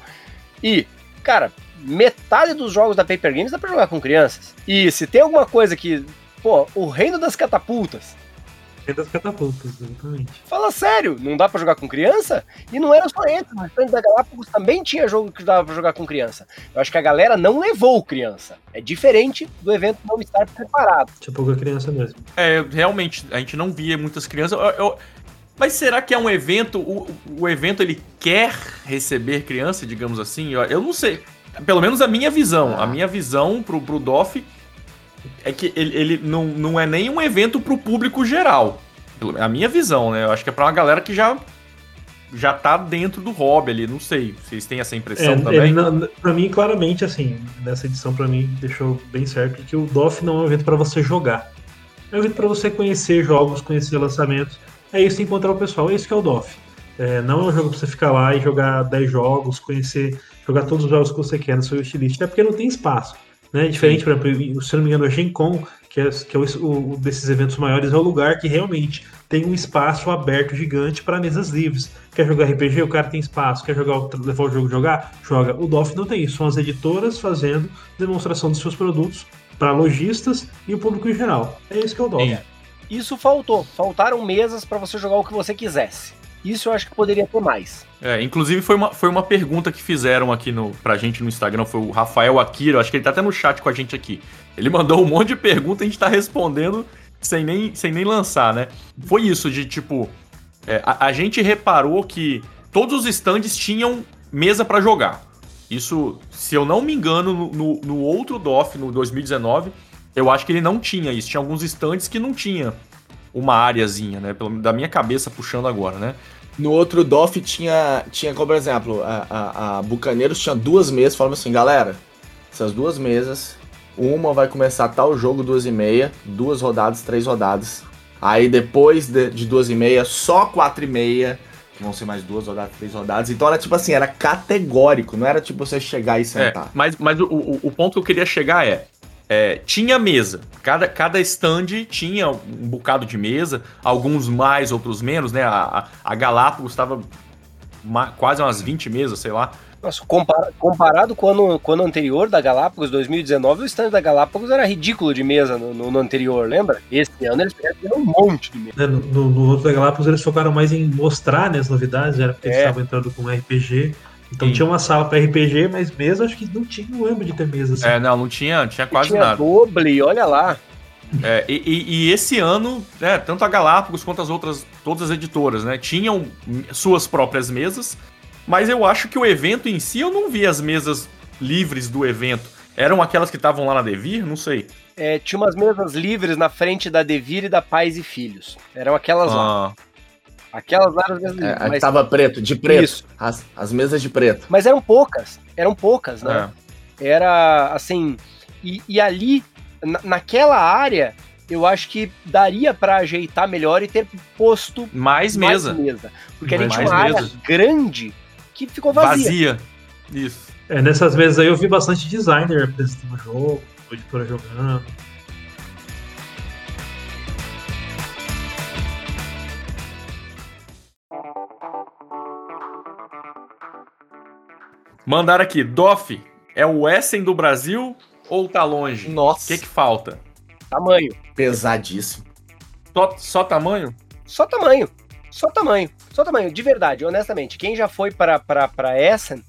E, cara, metade dos jogos da Paper Games dá pra jogar com crianças. E se tem alguma coisa que. Pô, o reino das catapultas das catapultas, exatamente. Fala sério, não dá para jogar com criança? E não era só esse, o restante da Galápagos também tinha jogo que dava pra jogar com criança. Eu acho que a galera não levou criança. É diferente do evento não estar preparado. Tinha pouca criança mesmo. É, realmente, a gente não via muitas crianças. Eu, eu... Mas será que é um evento, o, o evento ele quer receber criança, digamos assim? Eu, eu não sei. Pelo menos a minha visão. Ah. A minha visão pro, pro DOF é que ele, ele não, não é nem um evento pro público geral. A minha visão, né? Eu acho que é pra uma galera que já já tá dentro do hobby ali, não sei. Vocês têm essa impressão é, também? É, pra mim, claramente, assim, nessa edição, pra mim, deixou bem certo que o DOF não é um evento para você jogar. É um evento para você conhecer jogos, conhecer lançamentos. É isso encontrar o pessoal, é isso que é o DOF. É, não é um jogo pra você ficar lá e jogar 10 jogos, conhecer, jogar todos os jogos que você quer no seu wishlist, até porque não tem espaço. Né? Diferente, por exemplo, se não me engano, a Gen Con, que é, que é o, o, desses eventos maiores, é o lugar que realmente tem um espaço aberto gigante para mesas livres. Quer jogar RPG, o cara tem espaço. Quer jogar, levar o jogo jogar? Joga. O DOF não tem isso. São as editoras fazendo demonstração dos seus produtos para lojistas e o público em geral. É isso que é o DOF. É. Isso faltou. Faltaram mesas para você jogar o que você quisesse. Isso eu acho que poderia ter mais. É, inclusive foi uma, foi uma pergunta que fizeram aqui no, pra gente no Instagram, foi o Rafael Akira, acho que ele tá até no chat com a gente aqui. Ele mandou um monte de perguntas e a gente tá respondendo sem nem, sem nem lançar, né? Foi isso, de tipo. É, a, a, gente reparou que todos os stands tinham mesa para jogar. Isso, se eu não me engano, no, no, no outro DOF, no 2019, eu acho que ele não tinha isso. Tinha alguns stands que não tinha uma áreazinha, né? Pelo, da minha cabeça puxando agora, né? No outro DOF tinha, tinha como por exemplo, a, a, a Bucaneiros tinha duas mesas, falando assim, galera, essas duas mesas, uma vai começar tal jogo, duas e meia, duas rodadas, três rodadas. Aí depois de, de duas e meia, só quatro e meia, que vão ser mais duas rodadas, três rodadas. Então era tipo assim, era categórico, não era tipo você chegar e sentar. É, mas mas o, o, o ponto que eu queria chegar é, é, tinha mesa. Cada, cada stand tinha um bocado de mesa, alguns mais, outros menos, né? A, a Galápagos estava quase umas 20 mesas, sei lá. Nossa, compara comparado com o, ano, com o ano anterior da Galápagos, 2019, o stand da Galápagos era ridículo de mesa no, no, no anterior, lembra? Esse ano eles fizeram um monte de mesa. É, no, no, no, outro da Galápagos eles focaram mais em mostrar né, as novidades, era porque é. eles estavam entrando com RPG. Então Sim. tinha uma sala para RPG, mas mesa acho que não tinha, não lembro de ter mesa assim. É, não, não tinha, tinha quase tinha nada. doble, olha lá. É, e, e, e, esse ano, né, tanto a Galápagos quanto as outras, todas as editoras, né, tinham suas próprias mesas, mas eu acho que o evento em si, eu não vi as mesas livres do evento. Eram aquelas que estavam lá na Devir? Não sei. É, tinha umas mesas livres na frente da Devir e da Pais e Filhos. Eram aquelas ah. lá. Aquelas lá eram é, mas... Tava preto, de preto. Isso. As, as mesas de preto. Mas eram poucas. Eram poucas, né? É. Era assim. E, e ali, na, naquela área, eu acho que daria para ajeitar melhor e ter posto mais, mais mesa. mesa. Porque ali tinha uma área grande que ficou vazia. Vazia. Isso. É, nessas mesas aí eu vi bastante designer apresentando o jogo, editora jogando. Mandaram aqui, Doff, é o Essen do Brasil ou tá longe? Nossa. O que que falta? Tamanho. Pesadíssimo. Só, só tamanho? Só tamanho. Só tamanho. Só tamanho. De verdade, honestamente. Quem já foi para Essen,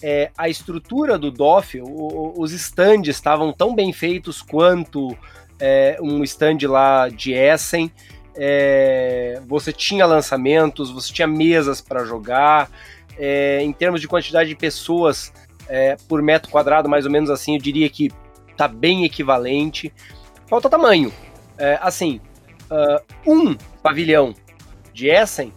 é, a estrutura do DOF, o, os stands estavam tão bem feitos quanto é, um stand lá de Essen. É, você tinha lançamentos, você tinha mesas para jogar, é, em termos de quantidade de pessoas é, por metro quadrado, mais ou menos assim, eu diria que tá bem equivalente. Falta tamanho. É, assim, uh, um pavilhão de Essen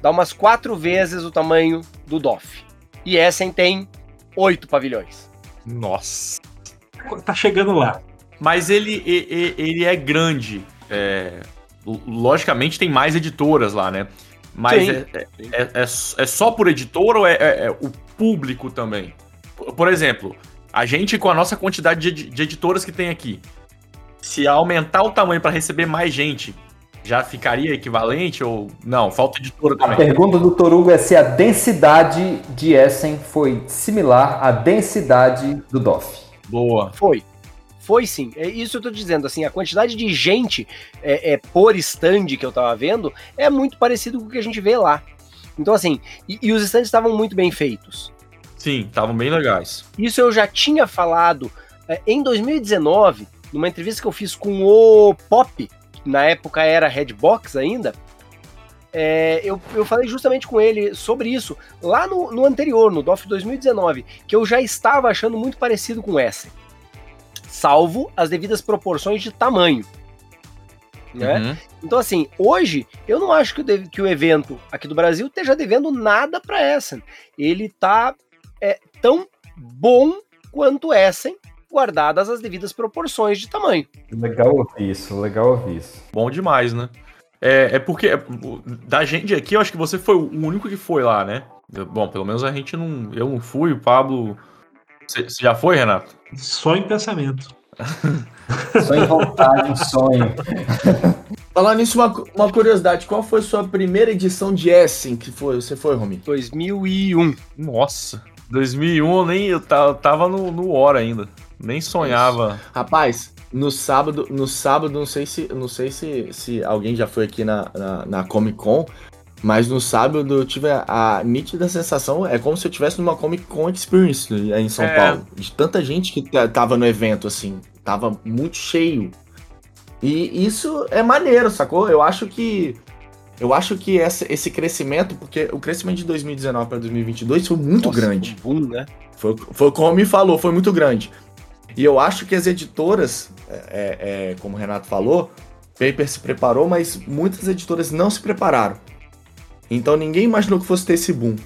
dá umas quatro vezes o tamanho do DOF. E Essen tem oito pavilhões. Nossa. Tá chegando lá. Mas ele, ele, ele é grande. É, logicamente tem mais editoras lá, né? Mas é, é, é, é, é, só por editor ou é, é, é, o público também? Por exemplo, a gente com a nossa quantidade de, de editoras que tem aqui, se aumentar o tamanho para receber mais gente, já ficaria equivalente ou não? Falta editora também. A pergunta do Torugo é se a densidade de Essen foi similar à densidade do DOF. Boa. Foi. Foi sim, é isso eu tô dizendo, assim, a quantidade de gente é, é, por stand que eu tava vendo é muito parecido com o que a gente vê lá. Então, assim, e, e os stands estavam muito bem feitos. Sim, estavam bem legais. Isso eu já tinha falado é, em 2019, numa entrevista que eu fiz com o Pop, na época era Redbox ainda, é, eu, eu falei justamente com ele sobre isso lá no, no anterior, no DOF 2019, que eu já estava achando muito parecido com essa salvo as devidas proporções de tamanho. Né? Uhum. Então, assim, hoje eu não acho que o, que o evento aqui do Brasil esteja devendo nada para Essen. Ele tá é, tão bom quanto Essen, guardadas as devidas proporções de tamanho. Legal ouvir isso, legal ouvir isso. Bom demais, né? É, é porque da gente aqui, eu acho que você foi o único que foi lá, né? Bom, pelo menos a gente não. Eu não fui, o Pablo você já foi, Renato? Só em pensamento. Só em vontade, um sonho. Falando nisso, uma, uma curiosidade: qual foi a sua primeira edição de Essen que foi, você foi, Romi? 2001. Nossa, 2001 eu nem eu tava no, no Hora ainda. Nem sonhava. Isso. Rapaz, no sábado, no sábado, não sei se, não sei se, se alguém já foi aqui na, na, na Comic Con, mas no sábado eu tive a, a, nítida sensação, é como se eu estivesse numa Comic Con Experience em São é. Paulo. De tanta gente que tava no evento, assim. Tava muito cheio. E isso é maneiro, sacou? Eu acho que. Eu acho que essa, esse crescimento, porque o crescimento de 2019 para 2022 foi muito Nossa, grande. Foi, boom, né? foi, foi como me falou, foi muito grande. E eu acho que as editoras, é, é, é como o Renato falou, Paper se preparou, mas muitas editoras não se prepararam. Então ninguém imaginou que fosse ter esse boom.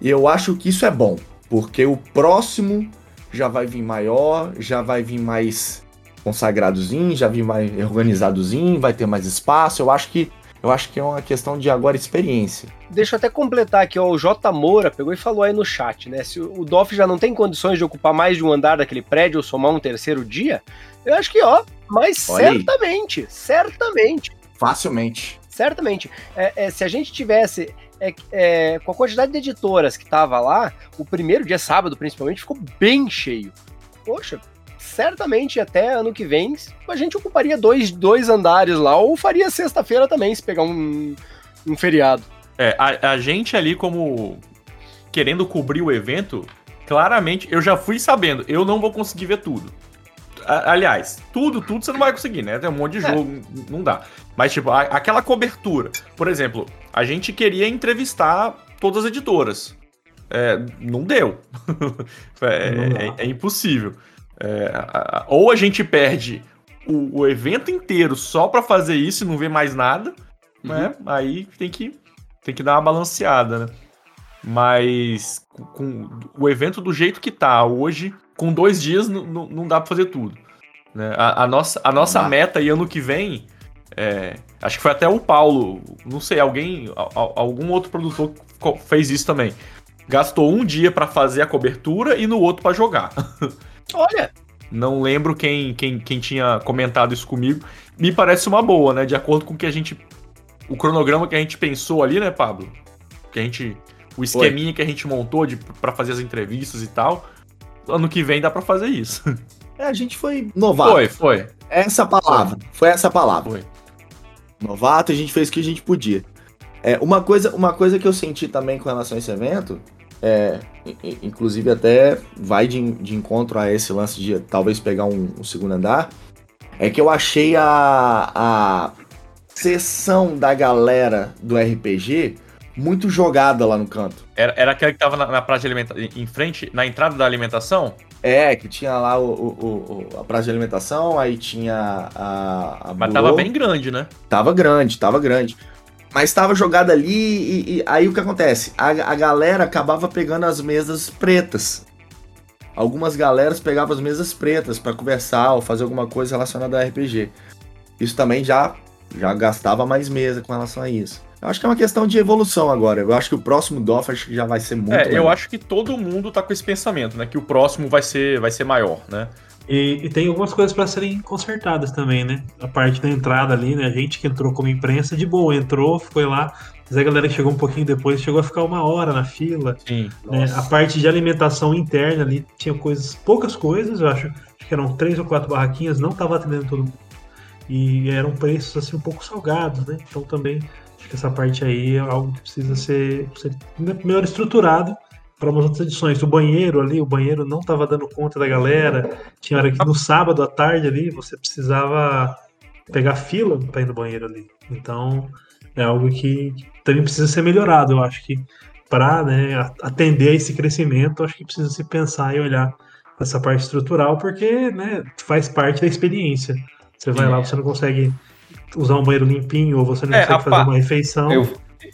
E eu acho que isso é bom, porque o próximo já vai vir maior, já vai vir mais consagradozinho, já vir mais organizadozinho, vai ter mais espaço. Eu acho que Eu acho que é uma questão de agora experiência. Deixa eu até completar aqui, ó, o J Moura pegou e falou aí no chat, né? Se o DOF já não tem condições de ocupar mais de um andar daquele prédio ou somar um terceiro dia, eu acho que, ó, mas Olha certamente, aí. certamente. Facilmente. Certamente. É, é, se a gente tivesse é, é, com a quantidade de editoras que tava lá, o primeiro dia, sábado principalmente, ficou bem cheio. Poxa, certamente até ano que vem a gente ocuparia dois, dois andares lá, ou faria sexta-feira também, se pegar um, um feriado. É, a, a gente ali como querendo cobrir o evento, claramente, eu já fui sabendo, eu não vou conseguir ver tudo. Aliás, tudo, tudo você não vai conseguir, né? Tem um monte de é. jogo, é. não dá. Mas, tipo, a, aquela cobertura. Por exemplo, a gente queria entrevistar todas as editoras. É, não deu. é, é, é, impossível. É, a, ou a gente perde o, o evento inteiro só para fazer isso e não ver mais nada, uhum. né? Aí tem que, tem que dar uma balanceada, né? Mas com o evento do jeito que tá hoje, com dois dias não dá pra fazer tudo. Né? A, a nossa, a nossa meta aí ano que vem, é, acho que foi até o Paulo, não sei, alguém, algum outro produtor fez isso também. Gastou um dia para fazer a cobertura e no outro para jogar. Olha! Não lembro quem, quem, quem tinha comentado isso comigo. Me parece uma boa, né? De acordo com o que a gente. O cronograma que a gente pensou ali, né, Pablo? Que a gente. O esqueminha Oi. que a gente montou para fazer as entrevistas e tal. Ano que vem dá para fazer isso. É, a gente foi novato. Foi, foi. Essa palavra. Foi, foi essa palavra. Foi. Novato, a gente fez o que a gente podia. É, uma, coisa, uma coisa que eu senti também com relação a esse evento é, inclusive até vai de, de, encontro a esse lance de talvez pegar um, um, segundo andar, é que eu achei a, a sessão da galera do RPG muito jogada lá no canto. Era, era aquela que tava na, na praça de alimentação, em frente, na entrada da alimentação? É, que tinha lá o, o, o, a praça de alimentação, aí tinha a. a Mas tava bem grande, né? Tava grande, tava grande. Mas estava jogada ali e, e, aí o que acontece? A, a galera acabava pegando as mesas pretas. Algumas galeras pegavam as mesas pretas para conversar ou fazer alguma coisa relacionada a RPG. Isso também já, já gastava mais mesa com relação a isso. Eu acho que é uma questão de evolução agora. Eu acho que o próximo DOF acho que já vai ser muito. É, eu acho que todo mundo tá com esse pensamento, né? Que o próximo vai ser, vai ser maior, né? E, e, tem algumas coisas para serem consertadas também, né? A parte da entrada ali, né? A gente que entrou como imprensa, de boa, entrou, foi lá. Mas a galera que chegou um pouquinho depois chegou a ficar uma hora na fila. Sim. Né? A parte de alimentação interna ali tinha coisas, poucas coisas, eu acho, acho que eram três ou quatro barraquinhas, não estava atendendo todo mundo. E eram preços assim um pouco salgados, né? Então também acho que essa parte aí é algo que precisa ser, ser melhor estruturado para umas outras edições. O banheiro ali, o banheiro não estava dando conta da galera. Tinha hora que no sábado à tarde ali você precisava pegar fila para ir no banheiro ali. Então é algo que também precisa ser melhorado. Eu acho que para né, atender a esse crescimento, acho que precisa se pensar e olhar essa parte estrutural, porque né, faz parte da experiência. Você vai é. lá, você não consegue usar um banheiro limpinho, ou você não é, consegue fazer uma refeição. Eu,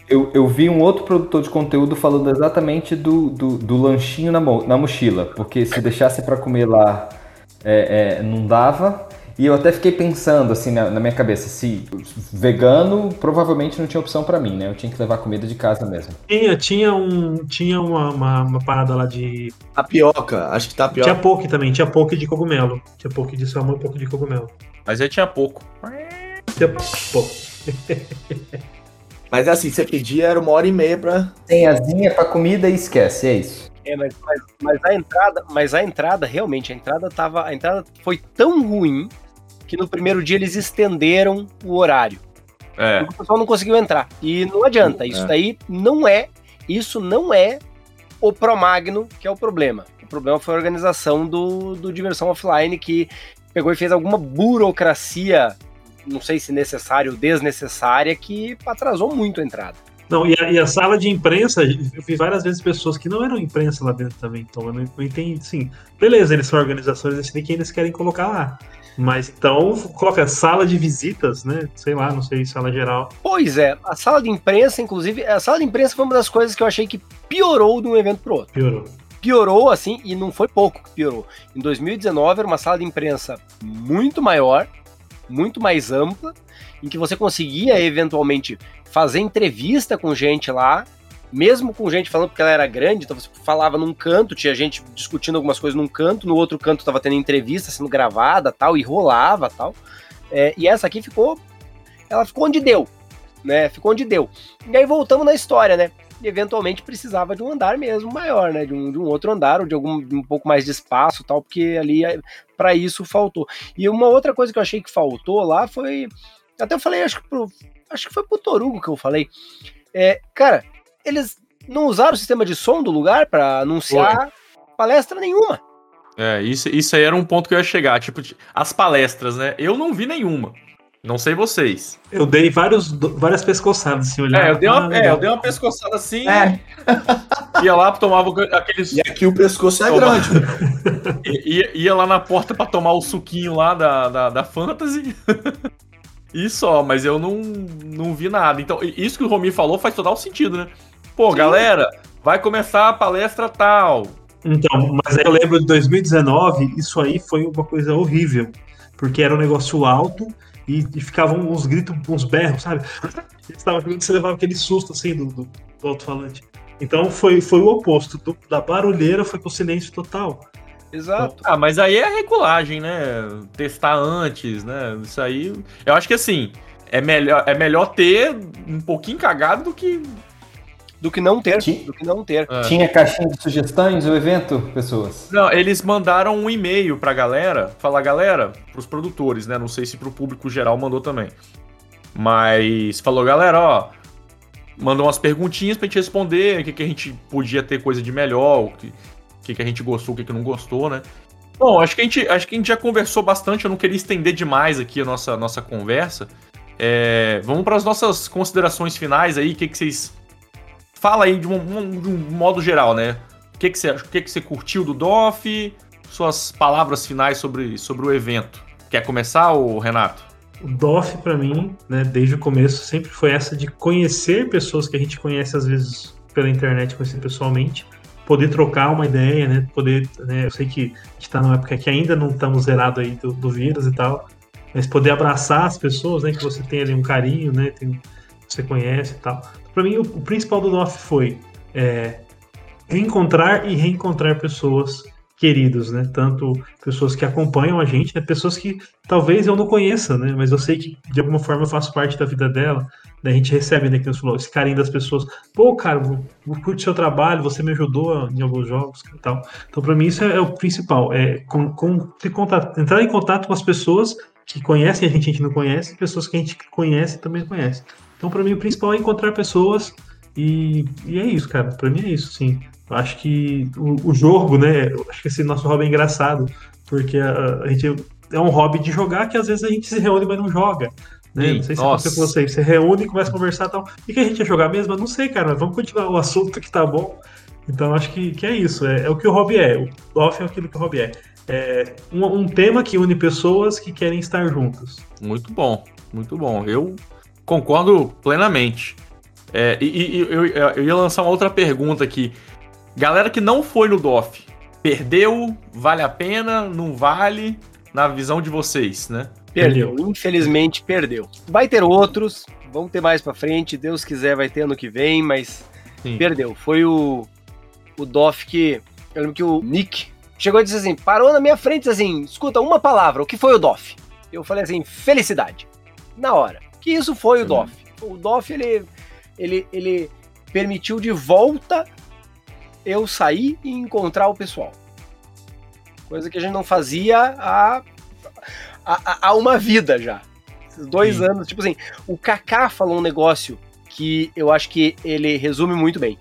eu, eu vi um outro produtor de conteúdo falando exatamente do, do, do lanchinho na, na mochila, porque se deixasse para comer lá é, é, não dava. E eu até fiquei pensando assim na, na, minha cabeça, se vegano provavelmente não tinha opção para mim, né? Eu tinha que levar comida de casa mesmo. Tinha, tinha um, tinha uma, uma, uma parada lá de tapioca, acho que tapioca. Tinha poke também, tinha poke de cogumelo, tinha poke de salmão e poke de cogumelo. Mas aí tinha pouco. Tinha pouco. Mas assim, você pedia era uma hora e meia pra. Tem asinha pra comida e esquece, é isso. É, mas, mas, mas, a entrada, mas a entrada, realmente, a entrada tava. A entrada foi tão ruim que no primeiro dia eles estenderam o horário. É. O pessoal não conseguiu entrar. E não adianta, isso é. daí não é. Isso não é o Promagno que é o problema. O problema foi a organização do, do Diversão Offline que pegou e fez alguma burocracia não sei se necessária ou desnecessária, que atrasou muito a entrada. Não, e a, e a, sala de imprensa, eu vi várias vezes pessoas que não eram imprensa lá dentro também, então eu não, não entendi, sim, beleza, eles são organizações, eles decidem quem eles querem colocar lá. Mas então, coloca sala de visitas, né? Sei lá, não sei, sala geral. Pois é, a sala de imprensa, inclusive, a sala de imprensa foi uma das coisas que eu achei que piorou de um evento pro outro. Piorou. Piorou, assim, e não foi pouco que piorou. Em 2019 era uma sala de imprensa muito maior, muito mais ampla, em que você conseguia eventualmente fazer entrevista com gente lá, mesmo com gente falando que ela era grande, então você falava num canto, tinha gente discutindo algumas coisas num canto, no outro canto estava tendo entrevista sendo gravada tal, e rolava tal. É, e essa aqui ficou. Ela ficou onde deu, né? Ficou onde deu. E aí voltamos na história, né? E eventualmente precisava de um andar mesmo maior, né? De um, de um outro andar, ou de algum de um pouco mais de espaço tal, porque ali é, para isso faltou. E uma outra coisa que eu achei que faltou lá foi. Até eu falei, acho que pro, acho que foi pro Torugo que eu falei. É, cara, eles não usaram o sistema de som do lugar para anunciar Foi. palestra nenhuma. É, isso, isso aí era um ponto que eu ia chegar. Tipo, as palestras, né? Eu não vi nenhuma. Não sei vocês. Eu dei vários, várias pescoçadas, assim, olhando. É, eu dei uma, é, eu dei uma pescoçada assim. É. Ia lá, tomava aqueles. E aqui o pescoço é grande. ia, ia lá na porta para tomar o suquinho lá da, da, da Fantasy. E só, mas eu não, não vi nada. Então, isso que o Romi falou faz total sentido, né? Pô, Sim. galera, vai começar a palestra tal. Então, mas eu lembro de 2019, isso aí foi uma coisa horrível. Porque era um negócio alto e, e ficavam uns gritos, uns berros, sabe? Você estava jogando, você levava aquele susto assim do, do, do alto-falante. Então foi, foi o oposto. Do, da barulheira foi pro silêncio total. Exato. Ah, mas aí é regulagem, né? Testar antes, né? Isso aí. Eu acho que assim, é melhor, é melhor ter um pouquinho cagado do que. Do que não ter. Tinha, do que não ter. É. Tinha caixinha de sugestões o evento, pessoas? Não, eles mandaram um e-mail pra galera, falar, galera, pros produtores, né? Não sei se pro público geral mandou também. Mas falou, galera, ó. Mandou umas perguntinhas pra gente responder, o que, que a gente podia ter coisa de melhor, o que, que, que a gente gostou, o que, que não gostou, né? Bom, acho que, a gente, acho que a gente já conversou bastante, eu não queria estender demais aqui a nossa, nossa conversa. É, vamos para as nossas considerações finais aí, o que, que vocês. Fala aí de um, de um modo geral, né? O que, que, você, o que, que você curtiu do DOF? Suas palavras finais sobre, sobre o evento. Quer começar, o Renato? O DOF, para mim, né, desde o começo, sempre foi essa de conhecer pessoas que a gente conhece, às vezes, pela internet, conhecer pessoalmente poder trocar uma ideia, né? Poder, né, eu sei que está numa época que ainda não estamos zerados aí do, do, vírus e tal, mas poder abraçar as pessoas, né? Que você tem ali um carinho, né? Tem, você conhece e tal. Para mim, o, o, principal do NOF foi é, reencontrar e reencontrar pessoas queridos, né? Tanto pessoas que acompanham a gente, né? Pessoas que talvez eu não conheça, né? Mas eu sei que de alguma forma eu faço parte da vida dela. Daí a gente recebe, né, que você falou, esse carinho das pessoas. Pô, cara, curte seu trabalho, você me ajudou em alguns jogos e tal. Então, para mim, isso é, é, o principal. É com, com, contato, entrar em contato com as pessoas que conhecem a gente, a gente não conhece, pessoas que a gente conhece também conhece. Então, para mim, o principal é encontrar pessoas e, e é isso, cara. Para mim é isso, sim. Eu acho que o, o jogo, né? Acho que esse nosso hobby é engraçado, porque a, a gente é um hobby de jogar que às vezes a gente se reúne, mas não joga. Né? Sim, não sei se aconteceu com você. Você reúne e começa a conversar e tal. E que a gente ia jogar mesmo? Eu não sei, cara. Vamos continuar o assunto que tá bom. Então acho que, que é isso. É, é o que o hobby é. O off é aquilo que o hobby é. É um, um tema que une pessoas que querem estar juntos. Muito bom, muito bom. Eu concordo plenamente. É, e, e eu, eu, ia lançar uma outra pergunta aqui. Galera que não foi no DOF, perdeu? Vale a pena? Não vale? Na visão de vocês, né? Perdeu. Infelizmente, perdeu. Vai ter outros, vão ter mais pra frente. Deus quiser, vai ter ano que vem, mas Sim. perdeu. Foi o, o Doff que. Eu lembro que o Nick chegou e disse assim: parou na minha frente assim, escuta, uma palavra, o que foi o Doff? Eu falei assim: felicidade. Na hora. Que isso foi o Doff. O Doff, ele, ele, ele permitiu de volta eu sair e encontrar o pessoal. Coisa que a gente não fazia há há, há uma vida já. Dois Sim. anos. Tipo assim, o Kaká falou um negócio que eu acho que ele resume muito bem.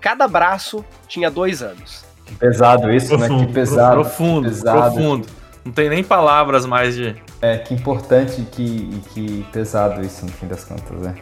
Cada braço tinha dois anos. Que pesado isso, profundo, né? Que pesado. Profundo, pesado. profundo. Não tem nem palavras mais de. É, que importante e que, que pesado isso no fim das contas, né?